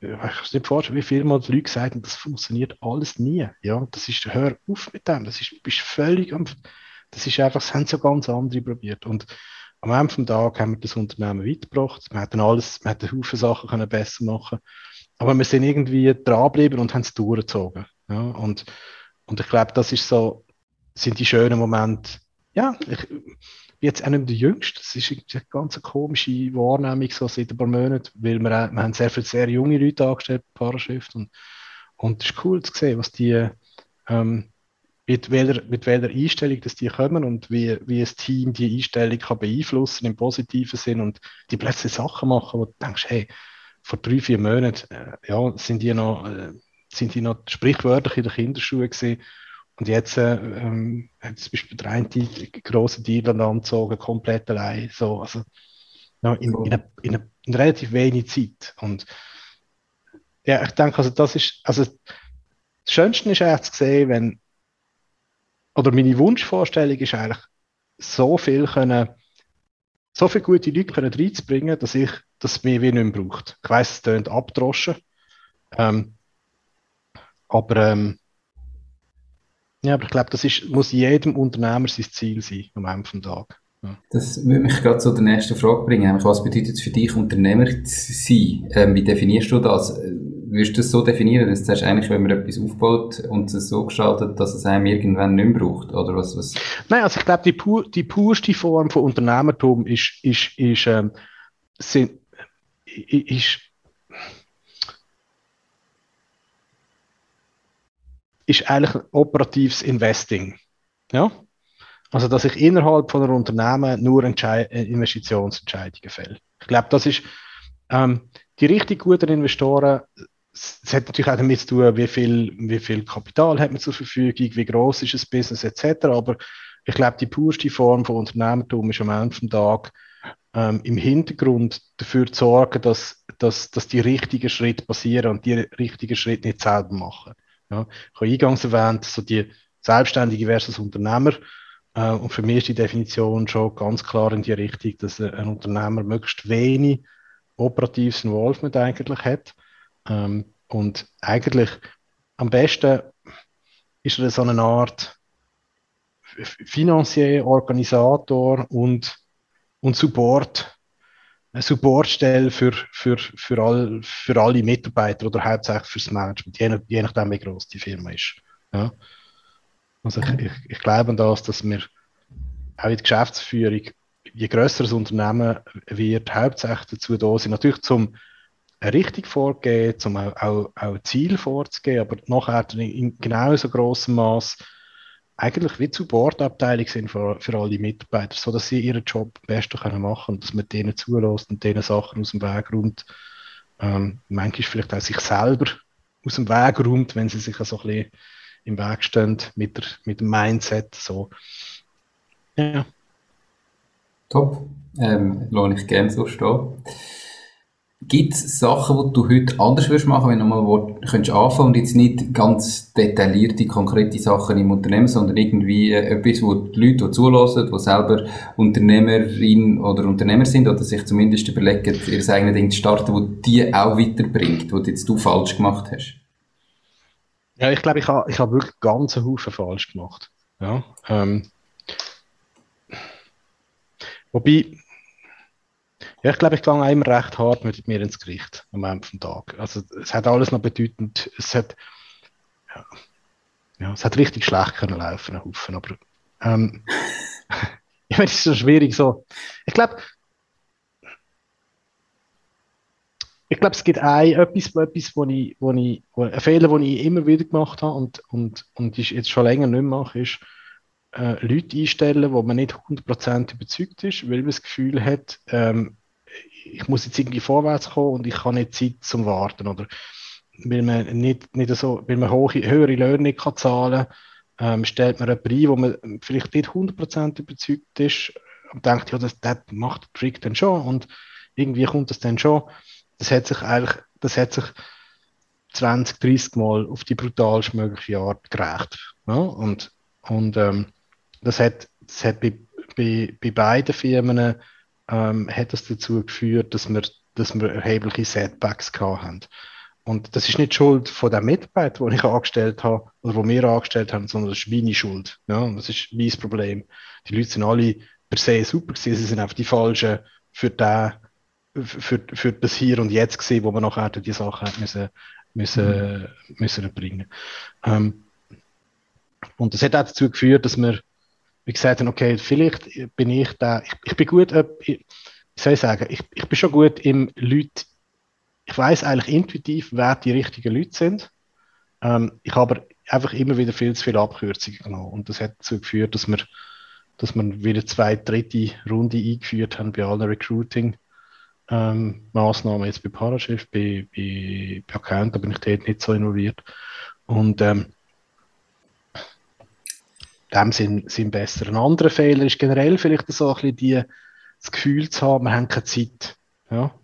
ich kann mir nicht vorstellen, wie viel mal die Leute sagen, das funktioniert alles nie. Ja, das ist, hör auf mit dem, das ist, bist völlig am, das ist einfach, das haben so ganz andere probiert. Und am Ende des Tages haben wir das Unternehmen weitergebracht. Wir hätten alles, wir hätten Haufen Sachen können besser machen aber wir sind irgendwie dranbleiben und haben es durchgezogen. Ja, und, und ich glaube, das ist so, sind die schönen Momente. Ja, ich, jetzt auch nicht der Jüngste. Das ist eine ganz komische Wahrnehmung so seit ein paar Monaten, weil wir, wir haben sehr viele sehr junge Leute angestellt bei Paraschrift und, und es ist cool zu sehen, was die ähm, mit welcher, mit welcher Einstellung dass die kommen und wie, wie ein Team die Einstellung kann beeinflussen im positiven Sinn und die plötzlich Sachen machen, wo du denkst, hey, vor drei, vier Monaten äh, ja, sind die noch, äh, sind die noch sprichwörtlich in den Kinderschuhen gewesen und jetzt äh, ähm, hat zum Beispiel der eine große Deal angezogen, komplett allein. So, also, ja, in, in, in, in relativ wenig Zeit. Und ja, ich denke, also das ist, also das Schönste ist eigentlich zu sehen, wenn, oder meine Wunschvorstellung ist eigentlich, so viel können, so viele gute Leute können reinzubringen, dass ich, dass mir wie nicht mehr braucht. Ich weiss, es klingt abdroschen, ähm, aber ähm, ja, aber ich glaube, das ist, muss jedem Unternehmer sein Ziel sein am Ende des Tages. Ja. Das würde mich gerade zu der nächsten Frage bringen. Was bedeutet es für dich, Unternehmer zu sein? Ähm, wie definierst du das? Würdest du das so definieren, dass du eigentlich, wenn man etwas aufbaut und es so gestaltet, dass es einem irgendwann nicht mehr braucht? Oder was, was? Nein, also ich glaube, die, pur, die purste Form von Unternehmertum ist, ist, ist, ähm, sind, ist ist eigentlich operatives Investing. Ja? Also, dass ich innerhalb von einem Unternehmen nur Entschei äh, Investitionsentscheidungen fälle. Ich glaube, das ist ähm, die richtig guten Investoren. Es hat natürlich auch damit zu tun, wie viel, wie viel Kapital hat man zur Verfügung, wie groß ist das Business etc. Aber ich glaube, die purste Form von Unternehmertum ist am Ende des Tages ähm, im Hintergrund dafür zu sorgen, dass, dass, dass die richtigen Schritte passieren und die richtigen Schritte nicht selber machen. Ja, ich habe eingangs erwähnt, so die Selbstständige versus Unternehmer Äh, und für mich ist die Definition schon ganz klar in die Richtung, dass ein Unternehmer möglichst wenig operatives Involvement eigentlich hat. Ähm, und eigentlich am besten ist er so eine Art Finanzier, Organisator und, und Support, eine Supportstelle für, für, für, all, für alle Mitarbeiter oder hauptsächlich fürs Management, je, je nachdem, wie groß die Firma ist. Ja. Also ich, ich, ich glaube an das, dass wir auch in der Geschäftsführung, je größer das Unternehmen wird, hauptsächlich dazu da sind, natürlich zum richtig vorgehen, zum auch, auch, auch Ziel vorzugehen, aber nachher in genauso großem Maß eigentlich wie Supportabteilung sind für, für alle Mitarbeiter, so dass sie ihren Job am besten können machen und dass man denen zulässt und denen Sachen aus dem Weg räumt. Ähm, manchmal vielleicht auch sich selber aus dem Weg räumt, wenn sie sich so ein bisschen im Weg stehen mit, der, mit dem Mindset. So. Ja. Top. Ähm, lohne ich gerne so stehen. Gibt es Sachen, die du heute anders würdest machen, wenn du mal könntest anfangen und jetzt nicht ganz detaillierte, konkrete Sachen im Unternehmen, sondern irgendwie äh, etwas, wo die Leute, die zulassen, die selber Unternehmerin oder Unternehmer sind oder sich zumindest überlegen, ihr eigenes Ding zu starten, wo die auch weiterbringt, wo jetzt du falsch gemacht hast? Ja, ich glaube, ich habe ich hab wirklich ganz einen Haufen falsch gemacht. Ja, ähm, wobei, ja, ich glaube, ich gehe immer recht hart mit mir ins Gericht am Ende des Tages. Also es hat alles noch bedeutend, es hat, ja, ja, es hat richtig schlecht können laufen, ein Haufen, aber ähm, ja, es ist so schwierig so. Ich glaube, ich glaube, es gibt ein, etwas, etwas wo ich, wo ich, wo, ein Fehler, den ich immer wieder gemacht habe und, und, und ich jetzt schon länger nicht mache, ist, äh, Leute einstellen, wo man nicht 100% überzeugt ist, weil man das Gefühl hat, ähm, ich muss jetzt irgendwie vorwärts kommen und ich habe nicht Zeit zum Warten oder weil man nicht, nicht so, weil man hohe, höhere Löhne nicht kann zahlen kann, ähm, stellt man jemanden ein, wo man vielleicht nicht 100% überzeugt ist und denkt, ja, das, das macht der Trick dann schon und irgendwie kommt das dann schon. Das hat sich eigentlich, das hat sich 20, 30 Mal auf die brutalst mögliche Art gerecht. Ja? Und, und ähm, das hat, das hat bei, bei, bei beiden Firmen ähm, hat das dazu geführt, dass wir, dass wir erhebliche Setbacks haben. Und das ist nicht Schuld von der Mitarbeiter, die ich angestellt habe oder wo wir angestellt haben, sondern das ist meine Schuld. Ja, und das ist mein Problem. Die Leute sind alle per se super gewesen, sie sind einfach die Falschen für, den, für, für das Hier und Jetzt gesehen, wo man nachher die Sachen müssen, müssen, mhm. müssen erbringen. Ähm, und das hat auch dazu geführt, dass wir wie gesagt haben, okay, vielleicht bin ich da, ich, ich bin gut, ich, soll sagen, ich, ich bin schon gut im Leute, ich weiß eigentlich intuitiv, wer die richtigen Leute sind. Ähm, ich habe aber einfach immer wieder viel zu viele Abkürzungen genommen und das hat dazu geführt, dass wir, dass wir wieder zwei, dritte Runde eingeführt haben bei allen Recruiting. Ähm, Maßnahmen jetzt bei Paraschiff, bei, bei, bei Account, da bin ich dort nicht so involviert. Und ähm, dem sind, sind besser. Ein anderer Fehler ist generell vielleicht so ein bisschen die, das Gefühl zu haben, wir haben keine Zeit. Ja?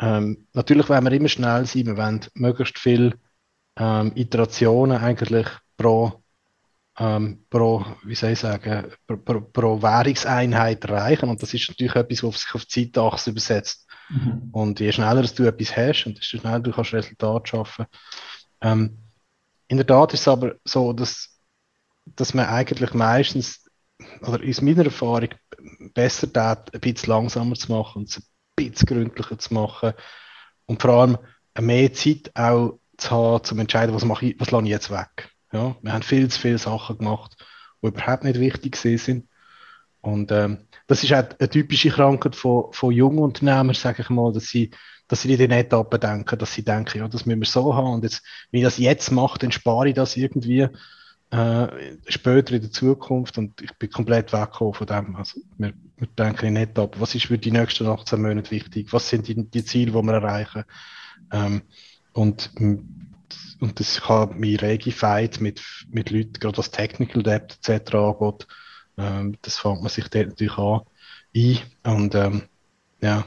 Ähm, natürlich wollen wir immer schnell sein, wir wollen möglichst viele ähm, Iterationen eigentlich pro, ähm, pro, wie soll ich sagen, pro, pro, pro, Währungseinheit erreichen und das ist natürlich etwas, was sich auf Zeitachse übersetzt. Mhm. Und je schneller du etwas hast und desto schneller du kannst Resultat schaffen. Ähm, in der Tat ist es aber so, dass dass man eigentlich meistens, oder aus meiner Erfahrung, besser tat, ein bisschen langsamer zu machen und es ein bisschen gründlicher zu machen und vor allem mehr Zeit auch zu haben, zum entscheiden, was mache ich, was lasse ich jetzt weg. Ja, wir haben viel zu viele Sachen gemacht, die überhaupt nicht wichtig sind. Und ähm, das ist auch eine typische Krankheit von, von jungen Unternehmern, sage ich mal, dass sie, dass sie in den Etappen denken, dass sie denken, ja, das müssen wir so haben und jetzt, wenn ich das jetzt mache, dann spare ich das irgendwie äh, später in der Zukunft und ich bin komplett weggekommen von dem. Also wir, wir denken nicht ab, was ist für die nächsten 18 Monate wichtig, was sind die, die Ziele, die wir erreichen. Ähm, und, und das kann mich rege Fight mit, mit Leuten, gerade was Technical Debt etc. angeht, ähm, das fängt man sich dort natürlich an ein. Und ähm, ja.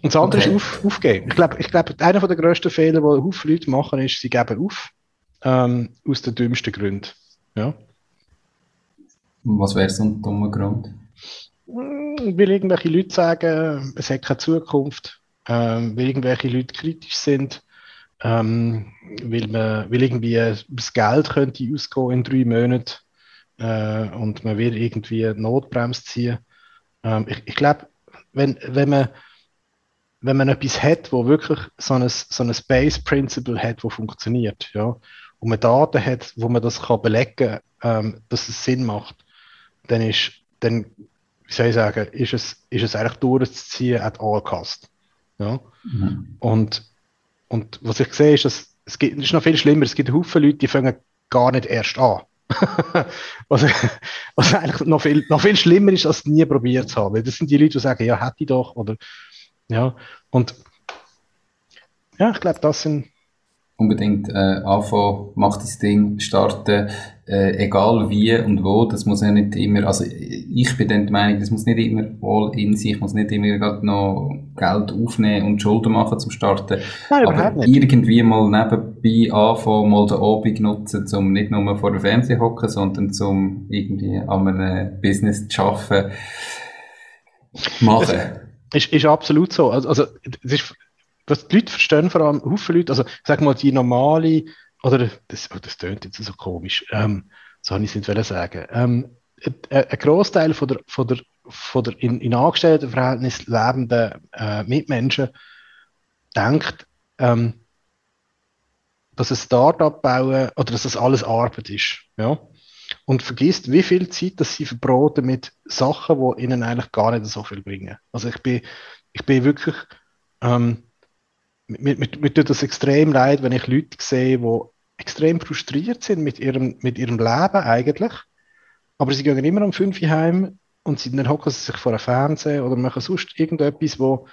Und das andere okay. ist auf, aufgeben. Ich glaube, ich glaub, einer der grössten Fehler, die Haufen Leute machen, ist, sie geben auf ähm, aus den dümmsten Gründen. Ja? Was wäre so ein dummer Grund? Hm, weil irgendwelche Leute sagen, es hat keine Zukunft, ähm, weil irgendwelche Leute kritisch sind, ähm, weil, man, weil irgendwie das Geld könnte ausgehen in drei Monaten äh, und man will irgendwie Notbremse ziehen. Ähm, ich, ich glaube, wenn, wenn, man, wenn man etwas hat, wo wirklich so ein, so ein Base Principle hat, wo funktioniert, ja, und man Daten hat, wo man das kann belegen kann, ähm, dass es Sinn macht, dann ist, dann, wie soll ich sagen, ist es, ist es eigentlich durchzuziehen at all cost. Ja? Mhm. Und, und was ich sehe, ist, dass es, gibt, ist noch viel schlimmer. Es gibt Haufen Leute, die fangen gar nicht erst an. was, was eigentlich noch viel, noch viel schlimmer ist, als nie probiert zu haben. Das sind die Leute, die sagen, ja, hätte ich doch. Oder, ja, und ja, ich glaube, das sind, unbedingt äh, anfangen, mach das Ding, starten, äh, egal wie und wo, das muss ja nicht immer, also ich bin dann der Meinung, das muss nicht immer all in sich, ich muss nicht immer gerade noch Geld aufnehmen und Schulden machen zum Starten, Nein, aber irgendwie mal nebenbei anfangen, mal den Abend nutzen, um nicht nur vor dem Fernseher hocken, sondern zum irgendwie an einem Business zu arbeiten, machen. Ist, ist absolut so. Also, also es ist was die Leute verstehen, vor allem Haufen Leute, also sag mal die normale, oder das, oh, das tönt jetzt so komisch, ähm, so habe ich es nicht sagen. Ähm, ein, ein Großteil von der, von der, von der in, in Angestelltenverhältnis lebenden äh, Mitmenschen denkt, ähm, dass ein Startup bauen oder dass das alles Arbeit ist. Ja? Und vergisst, wie viel Zeit dass sie verbraten mit Sachen, die ihnen eigentlich gar nicht so viel bringen. Also ich bin, ich bin wirklich ähm, mir, mir, mir tut das extrem leid, wenn ich Leute sehe, die extrem frustriert sind mit ihrem, mit ihrem Leben eigentlich. Aber sie gehen immer um 5 Uhr heim und sie, dann hocken sie sich vor einem Fernseher oder machen sonst irgendetwas, wo,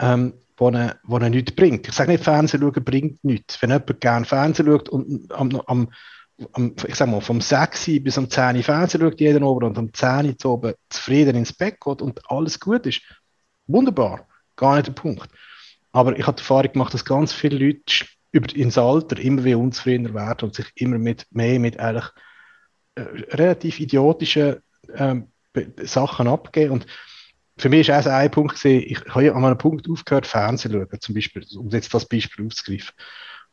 ähm, wo, ihnen, wo ihnen nichts bringt. Ich sage nicht, Fernsehen schauen bringt nichts. Wenn jemand gerne Fernsehen schaut und am, am, am, ich sag mal, vom 6 bis um 10 Uhr Fernsehen schaut jeden Abend und um 10 Uhr oben zufrieden ins Bett geht und alles gut ist, wunderbar, gar nicht der Punkt. Aber ich habe die Erfahrung gemacht, dass ganz viele Leute über, ins Alter immer wie unzufriedener werden und sich immer mit, mehr mit eigentlich äh, relativ idiotischen ähm, Sachen abgeben. Und für mich ist auch ein Punkt gesehen, ich habe an einem Punkt aufgehört, Fernsehen zu schauen, zum Beispiel, um jetzt das Beispiel aufzugreifen.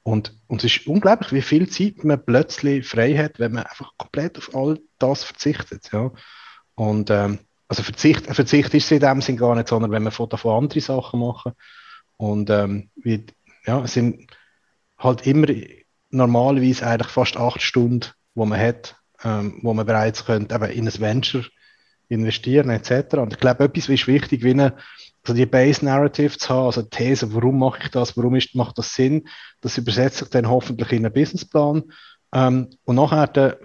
Und, und es ist unglaublich, wie viel Zeit man plötzlich frei hat, wenn man einfach komplett auf all das verzichtet. Ja. Und ähm, also Verzicht, Verzicht ist es in dem Sinn gar nicht, sondern wenn man von davon andere Sachen machen und ähm, wie, ja, sind halt immer normalerweise eigentlich fast acht Stunden, wo man hat, ähm, wo man bereits könnte, eben in ein Venture investieren etc. Und ich glaube, etwas ist wichtig, wie eine, also die Base Narrative zu haben, also die These, warum mache ich das, warum ist, macht das Sinn, das übersetzt sich dann hoffentlich in einen Businessplan. Ähm, und nachher der,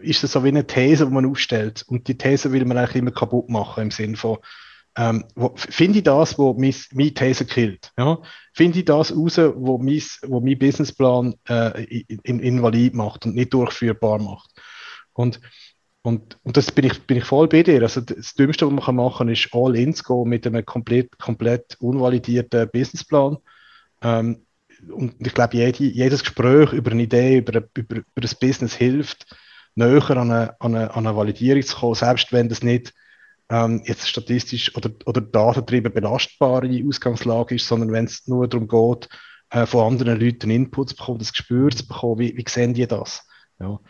ist es so wie eine These, die man aufstellt. Und die These will man eigentlich immer kaputt machen im Sinne von, ähm, finde ich das, wo mein, mein These killt? Ja? Finde ich das raus, wo mein, wo mein Businessplan äh, in, invalid macht und nicht durchführbar macht? Und, und, und das bin ich, bin ich voll bei dir. Also das Dümmste, was man machen kann, ist all in zu gehen mit einem komplett, komplett unvalidierten Businessplan. Ähm, und ich glaube, jede, jedes Gespräch über eine Idee, über, über, über das Business hilft, näher an eine, an, eine, an eine Validierung zu kommen, selbst wenn das nicht ähm, jetzt statistisch oder, oder datentrieben belastbare Ausgangslage ist, sondern wenn es nur darum geht, äh, von anderen Leuten Inputs zu bekommen, das Gespür zu bekommen, wie, wie sehen die das? Ja.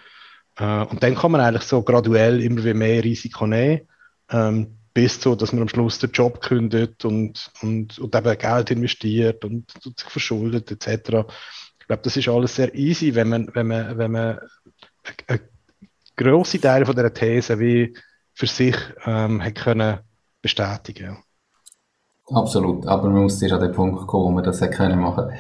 Äh, und dann kann man eigentlich so graduell immer mehr Risiko nehmen, ähm, bis so, dass man am Schluss den Job kündet und, und, und eben Geld investiert und, und sich verschuldet etc. Ich glaube, das ist alles sehr easy, wenn man, wenn man, wenn man eine grosse Teile von dieser These wie für sich ähm, hat können bestätigen Absolut, aber man muss erst an den Punkt kommen, wo man das hat können machen.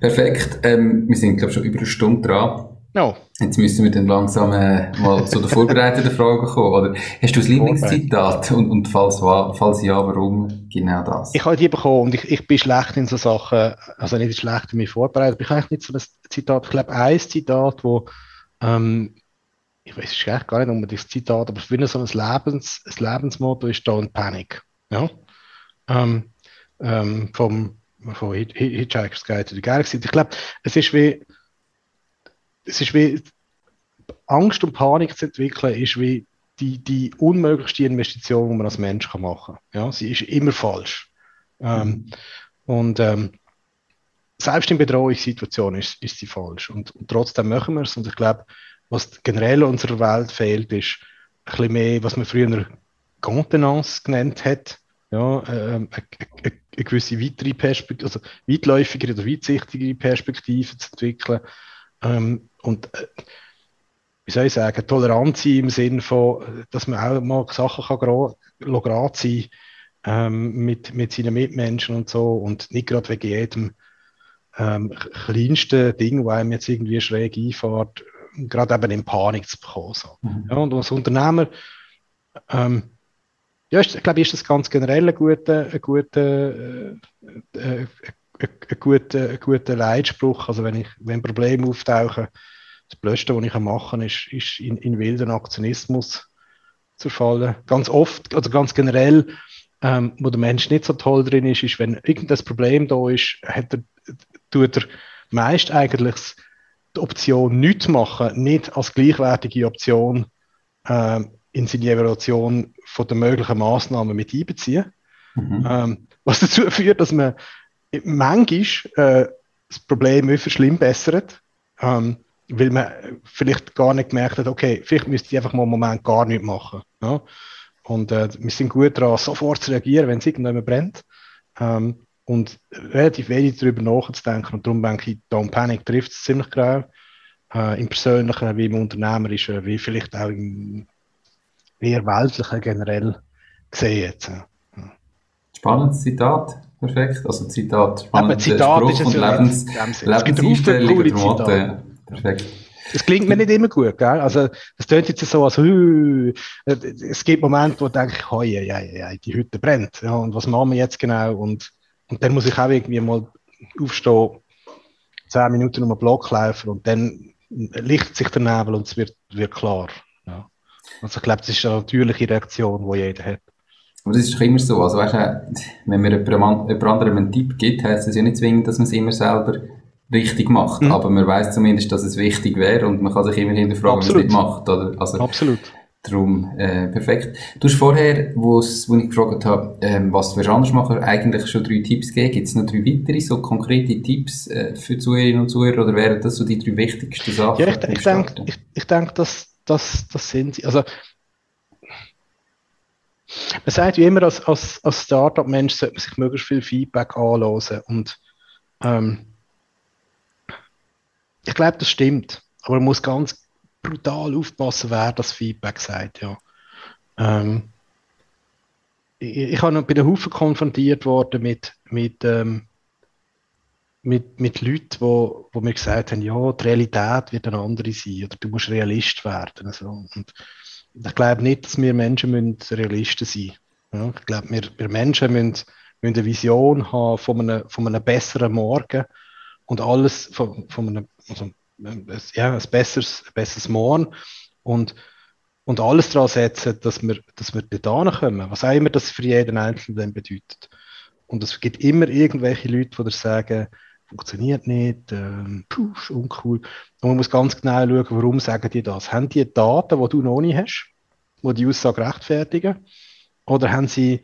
Perfekt, ähm, wir sind glaube ich schon über eine Stunde dran. No. Jetzt müssen wir dann langsam äh, mal zu der vorbereiteten Frage kommen. Oder hast du das Lieblingszitat und, und falls, falls ja, warum genau das? Ich habe die bekommen und ich, ich bin schlecht in so Sachen, also nicht schlecht in mich vorbereitet, aber ich habe eigentlich nicht so ein Zitat, ich glaube ein Zitat, wo ähm, ich weiß es gar nicht unbedingt das Zitat, aber ist so ein, Lebens, ein Lebensmotto ist Don't Panic. Ja? Ähm, ähm, vom, von Hitchhiker's Guide to the Galaxy. Ich glaube, es ist wie, es ist wie, Angst und Panik zu entwickeln, ist wie die, die unmöglichste Investition, die man als Mensch kann machen kann. Ja, sie ist immer falsch. Ähm, und ähm, selbst in Bedrohungssituationen ist, ist sie falsch. Und, und trotzdem machen wir es. Und ich glaube, was generell unserer Welt fehlt, ist ein bisschen mehr, was man früher Contenance genannt hat. Ja, ähm, eine, eine, gewisse weitere Perspektive, also weitläufigere oder weitsichtigere Perspektive zu entwickeln. Ähm, und äh, wie soll ich sagen, Toleranz im Sinne von, dass man auch mal Sachen kann gerade sein ähm, mit, mit seinen Mitmenschen und so und nicht gerade wegen jedem ähm, kleinsten Ding, wo einem jetzt irgendwie schräg einfährt, gerade eben in Panik zu bekommen. So. Mhm. Ja, und als Unternehmer, ähm, ja, ich glaube, ist das ganz generell ein guter, ein guter, äh, äh, ein guter, ein guter Leitspruch. Also wenn ich, wenn Probleme auftauchen, das Blödste, was ich machen kann, ist, ist in, in wilden Aktionismus zu fallen. Ganz oft, also ganz generell, ähm, wo der Mensch nicht so toll drin ist, ist, wenn irgendein Problem da ist, hat er, tut er meist eigentlich die Option nicht machen, nicht als gleichwertige Option äh, in seine Evaluation von den möglichen Maßnahmen mit einbeziehen. Mhm. Ähm, was dazu führt, dass man manchmal äh, das Problem wie schlimm bessert, ähm, weil man vielleicht gar nicht gemerkt hat, okay, vielleicht müsste ich einfach mal einen Moment gar nichts machen. Ja? Und äh, wir sind gut daran, sofort zu reagieren, wenn es irgendjemand brennt. Ähm, und relativ wenig darüber nachzudenken. Und darum denke ich, Don't Panic trifft es ziemlich genau. Äh, Im Persönlichen, wie im Unternehmerischen, wie vielleicht auch im eher Weltlichen generell gesehen jetzt. Spannendes Zitat. Perfekt. Also Zitat, spannender Zitat Spruch ist und ja Lebens, Lebenseinstellung oder Motto. Perfekt. Das klingt mir nicht immer gut, gell? Also, das klingt jetzt so, als, uh, es gibt Momente, wo ich denke, oh, ja, ja, ja, die Hütte brennt. Ja, und was machen wir jetzt genau? Und und dann muss ich auch irgendwie mal aufstehen, zehn Minuten um einen Block laufen und dann lichtet sich der Nebel und es wird, wird klar. Ja. Also ich glaube, das ist eine natürliche Reaktion, die jeder hat. Aber das ist doch immer so. Also weißt du, wenn mir jemand, jemand anderem einen Tipp gibt, heißt das ja nicht zwingend, dass man es immer selber richtig macht. Mhm. Aber man weiß zumindest, dass es wichtig wäre und man kann sich immer hinterfragen, wenn man es nicht macht. Oder? Also, Absolut. Darum, äh, perfekt. Du hast vorher, wo ich gefragt habe, ähm, was du anders machen eigentlich schon drei Tipps gegeben. Gibt es noch drei weitere, so konkrete Tipps äh, für Zuhörerinnen und Zuhörer oder wären das so die drei wichtigsten Sachen? Ja, ich, ich denke, ich, ich denk, das, das, das sind sie. Also, man sagt wie immer, als, als, als Startup-Mensch sollte man sich möglichst viel Feedback anhören und ähm, ich glaube, das stimmt. Aber man muss ganz brutal aufpassen, wer das Feedback sagt. Ja. Ähm, ich, ich habe bei den Haufen konfrontiert worden mit, mit, ähm, mit, mit Leuten, wo, wo mir gesagt haben, ja, die Realität wird eine andere sein oder du musst Realist werden. Also, und ich glaube nicht, dass wir Menschen müssen Realisten sein ja, Ich glaube, wir, wir Menschen müssen, müssen eine Vision haben von einem, von einem besseren Morgen und alles von, von einem, also ja, ein besseres, ein besseres Morgen und, und alles daran setzen, dass wir, dass wir dort kommen, was auch immer das für jeden Einzelnen bedeutet. Und es gibt immer irgendwelche Leute, die sagen, funktioniert nicht, ähm, puh, ist uncool. Und man muss ganz genau schauen, warum sagen die das. Haben die Daten, die du noch nicht hast, die die Aussage rechtfertigen? Oder haben sie,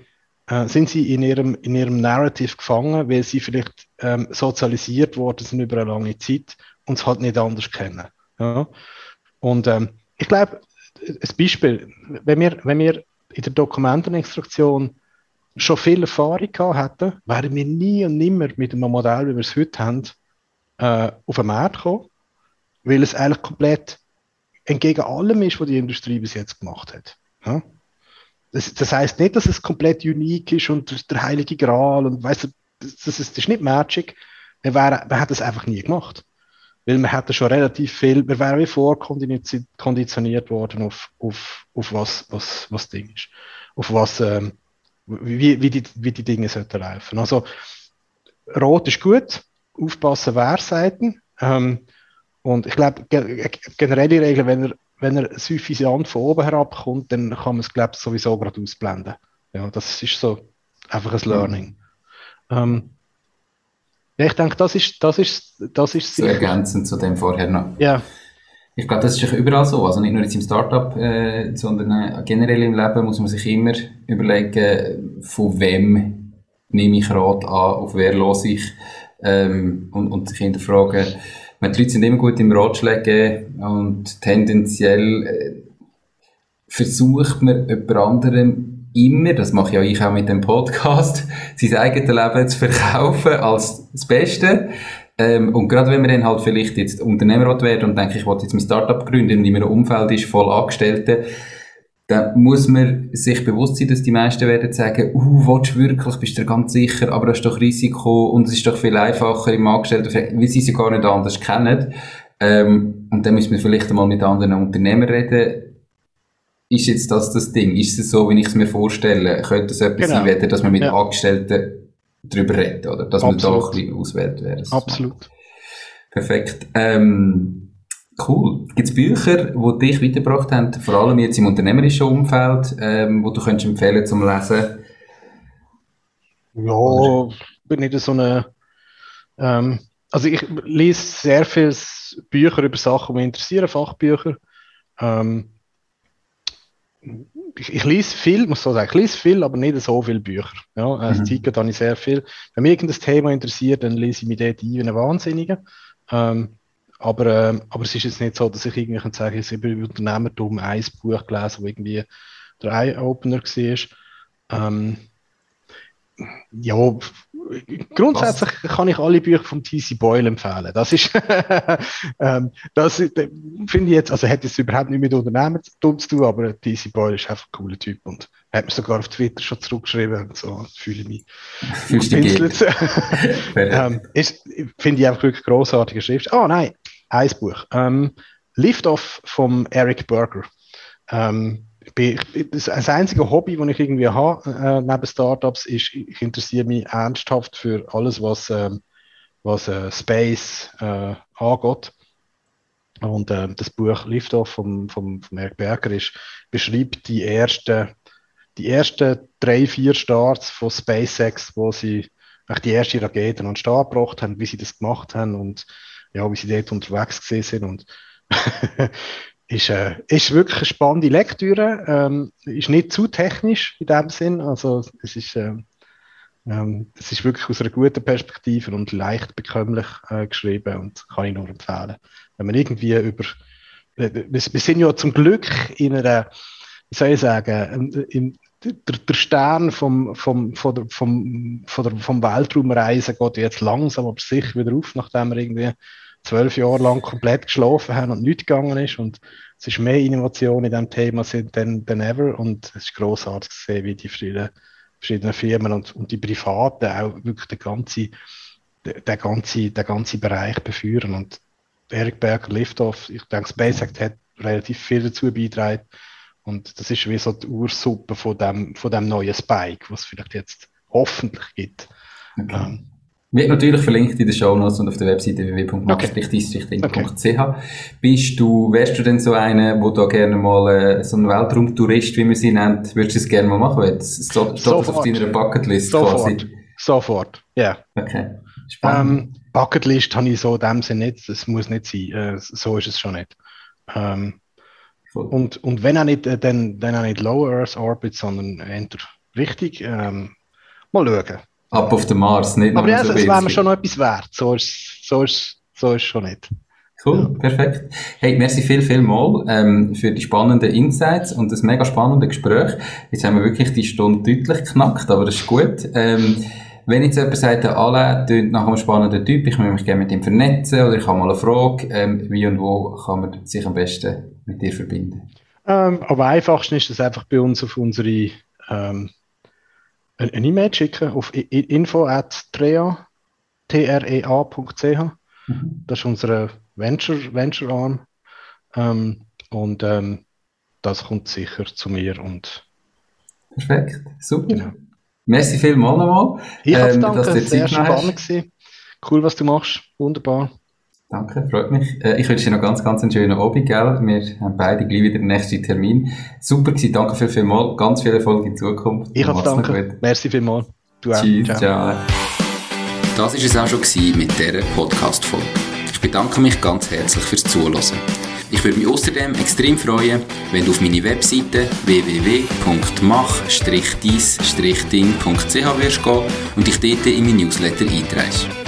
äh, sind sie in ihrem, in ihrem Narrative gefangen, weil sie vielleicht ähm, sozialisiert worden sind über eine lange Zeit und es halt nicht anders kennen. Ja? Und ähm, ich glaube, ein Beispiel, wenn wir, wenn wir in der Dokumentenextraktion schon viel Erfahrung gehabt hätten, wären wir nie und nimmer mit einem Modell, wie wir es heute haben, äh, auf den Markt gekommen, weil es eigentlich komplett entgegen allem ist, was die Industrie bis jetzt gemacht hat. Ja? Das, das heißt nicht, dass es komplett unique ist und der heilige Gral und weißt du, das, das, ist, das ist nicht Magic. Wir, wären, wir hätten es einfach nie gemacht weil wir hätten schon relativ viel, wir wären wie vorkonditioniert worden auf, auf, auf was, was, was Ding ist, auf was, ähm, wie, wie, die, wie die Dinge sollten laufen. Also, Rot ist gut, aufpassen, wer Seiten. Ähm, und ich glaube, ge generelle Regel, wenn er, wenn er suffisant von oben herabkommt, dann kann man es, glaube sowieso gerade ausblenden. Ja, das ist so einfach ein Learning. Mhm. Ähm, ja, ich denke, das ist, das ist, das ist so ergänzend zu dem vorher noch. Ja. Ich glaube, das ist überall so. Also nicht nur jetzt im Startup, äh, sondern äh, generell im Leben muss man sich immer überlegen, von wem nehme ich Rat an, auf wer los ich ähm, und, und sich hinterfragen. Die Leute sind immer gut im Ratschläge und tendenziell äh, versucht man jemand anderem immer, das mache ja ich auch mit dem Podcast, sein eigenes Leben zu verkaufen als das Beste. Ähm, und gerade wenn man dann halt vielleicht jetzt Unternehmer werden und denkt, ich wollte jetzt mein Startup gründen und in einem Umfeld ist voll Angestellte, dann muss man sich bewusst sein, dass die meisten werden sagen, uh, willst du wirklich, bist du ganz sicher, aber das ist doch Risiko und es ist doch viel einfacher im Angestellten, weil sie sie gar nicht anders kennen. Ähm, und dann müssen wir vielleicht einmal mit anderen Unternehmern reden. Ist jetzt das das Ding? Ist es so, wie ich es mir vorstelle? Könnte es etwas genau. sein, dass man mit ja. Angestellten drüber reden, oder? Dass Absolut. man da ein bisschen auswählt wäre. Absolut. Perfekt. Ähm, cool. Gibt es Bücher, die dich weitergebracht haben, vor allem jetzt im unternehmerischen Umfeld, ähm, wo du könntest empfehlen zum Lesen? Ja, oder? bin nicht so eine. Ähm, also ich lese sehr viele Bücher über Sachen, die mich interessieren, Fachbücher. Ähm, ich, ich lese viel, muss so sagen, ich lese viel, aber nicht so viele Bücher. Ja, als mhm. Zeit habe ich sehr viel. Wenn mich irgendein Thema interessiert, dann lese ich mich dort ein wie ein Wahnsinniger. Ähm, aber, ähm, aber es ist jetzt nicht so, dass ich irgendwie kann sagen, ich habe über Unternehmertum ein Buch gelesen, wo irgendwie der Eye-Opener war. Ähm, ja, grundsätzlich Was? kann ich alle Bücher von T.C. Boyle empfehlen. Das ist, ähm, das finde ich jetzt, also hat es überhaupt nicht mit Unternehmen zu tun, aber T.C. Boyle ist einfach ein cooler Typ und hat mir sogar auf Twitter schon zurückgeschrieben. So fühle ich mich. Dich ähm, Finde ich einfach wirklich großartige Schrift. Ah, oh, nein, ein Buch. Ähm, Lift Off vom Eric Berger. Ähm, das, einzige Hobby, das ich irgendwie habe äh, neben Startups, ist, ich interessiere mich ernsthaft für alles, was, äh, was äh, Space äh, angeht. Und äh, das Buch Liftoff vom, vom, vom Eric Berger ist, beschreibt die ersten, die ersten drei, vier Starts von SpaceX, wo sie die erste Rakete an den Start gebracht haben, wie sie das gemacht haben und ja, wie sie dort unterwegs gewesen sind. Und ist, äh, ist wirklich eine spannende Lektüre, ähm, ist nicht zu technisch in dem Sinn, also es ist, äh, ähm, es ist wirklich aus einer guten Perspektive und leicht bekömmlich äh, geschrieben und kann ich nur empfehlen. Wenn man irgendwie über, wir, sind ja zum Glück in einer, wie soll ich sagen, in, der, der Stern vom, vom, von der, vom, von der, vom Weltraumreisen geht jetzt langsam aber sicher wieder auf, nachdem wir irgendwie zwölf Jahre lang komplett geschlafen haben und nichts gegangen ist. Und es ist mehr Innovation in diesem Thema sind denn, denn ever. Und es ist großartig zu sehen, wie die verschiedenen, verschiedenen Firmen und, und die Privaten auch wirklich den ganzen, den, ganzen, den ganzen Bereich beführen. Und Eric Berger Liftoff, ich denke, SpaceX hat relativ viel dazu beigetragen. Und das ist wie so die Ursuppe von dem, von dem neuen Spike, was es vielleicht jetzt hoffentlich gibt. Okay. Ähm, wird natürlich verlinkt in den Show Notes und auf der Webseite www.max-district.ch. Okay. Bist du, wärst du denn so einer, wo da gerne mal äh, so ein Weltraumtourist, wie man sie nennt, würdest du es gerne mal machen? Jetzt steht das auf deiner Bucketlist Sofort. quasi? Sofort, ja. Yeah. Okay. Spannend. Ähm, Bucketlist habe ich so in dem Sinne nicht, das muss nicht sein, äh, so ist es schon nicht. Ähm, und, und wenn auch nicht, äh, dann, dann auch nicht Low Earth Orbit, sondern eher richtig, ähm, mal schauen. Ab auf den Mars, nicht Aber ja, so es wäre mir schon noch etwas wert. So ist so ist, so ist schon nicht. Cool, ja. perfekt. Hey, merci viel, viel mal ähm, für die spannenden Insights und das mega spannende Gespräch. Jetzt haben wir wirklich die Stunde deutlich geknackt, aber das ist gut. Ähm, wenn jetzt jemand sagt, der Alain klingt nach einem spannenden Typ, ich möchte mich gerne mit ihm vernetzen oder ich habe mal eine Frage, ähm, wie und wo kann man sich am besten mit dir verbinden? Ähm, am einfachsten ist das einfach bei uns auf unsere ähm, eine E-Mail schicken auf info.trea, trea.ch. Mhm. Das ist unser Venture, Venture Arm. Ähm, und ähm, das kommt sicher zu mir. Und Perfekt, super. Genau. Merci vielmals nochmal. Ich ähm, danke, es sehr spannend. Cool, was du machst. Wunderbar. Danke, freut mich. Äh, ich wünsche dir noch ganz, ganz einen schönen Abend, gell? Wir haben beide gleich wieder den nächsten Termin. Super gewesen, danke viel, viel mal. Ganz viel Erfolg in Zukunft. Ich habe danke. Merci vielmals. Du auch. Tschüss, ciao. ciao. Das war es auch schon mit dieser Podcast-Folge. Ich bedanke mich ganz herzlich fürs Zuhören. Ich würde mich außerdem extrem freuen, wenn du auf meine Webseite www.mach-dies-ding.ch wirst gehen und dich dort in mein Newsletter einträgst.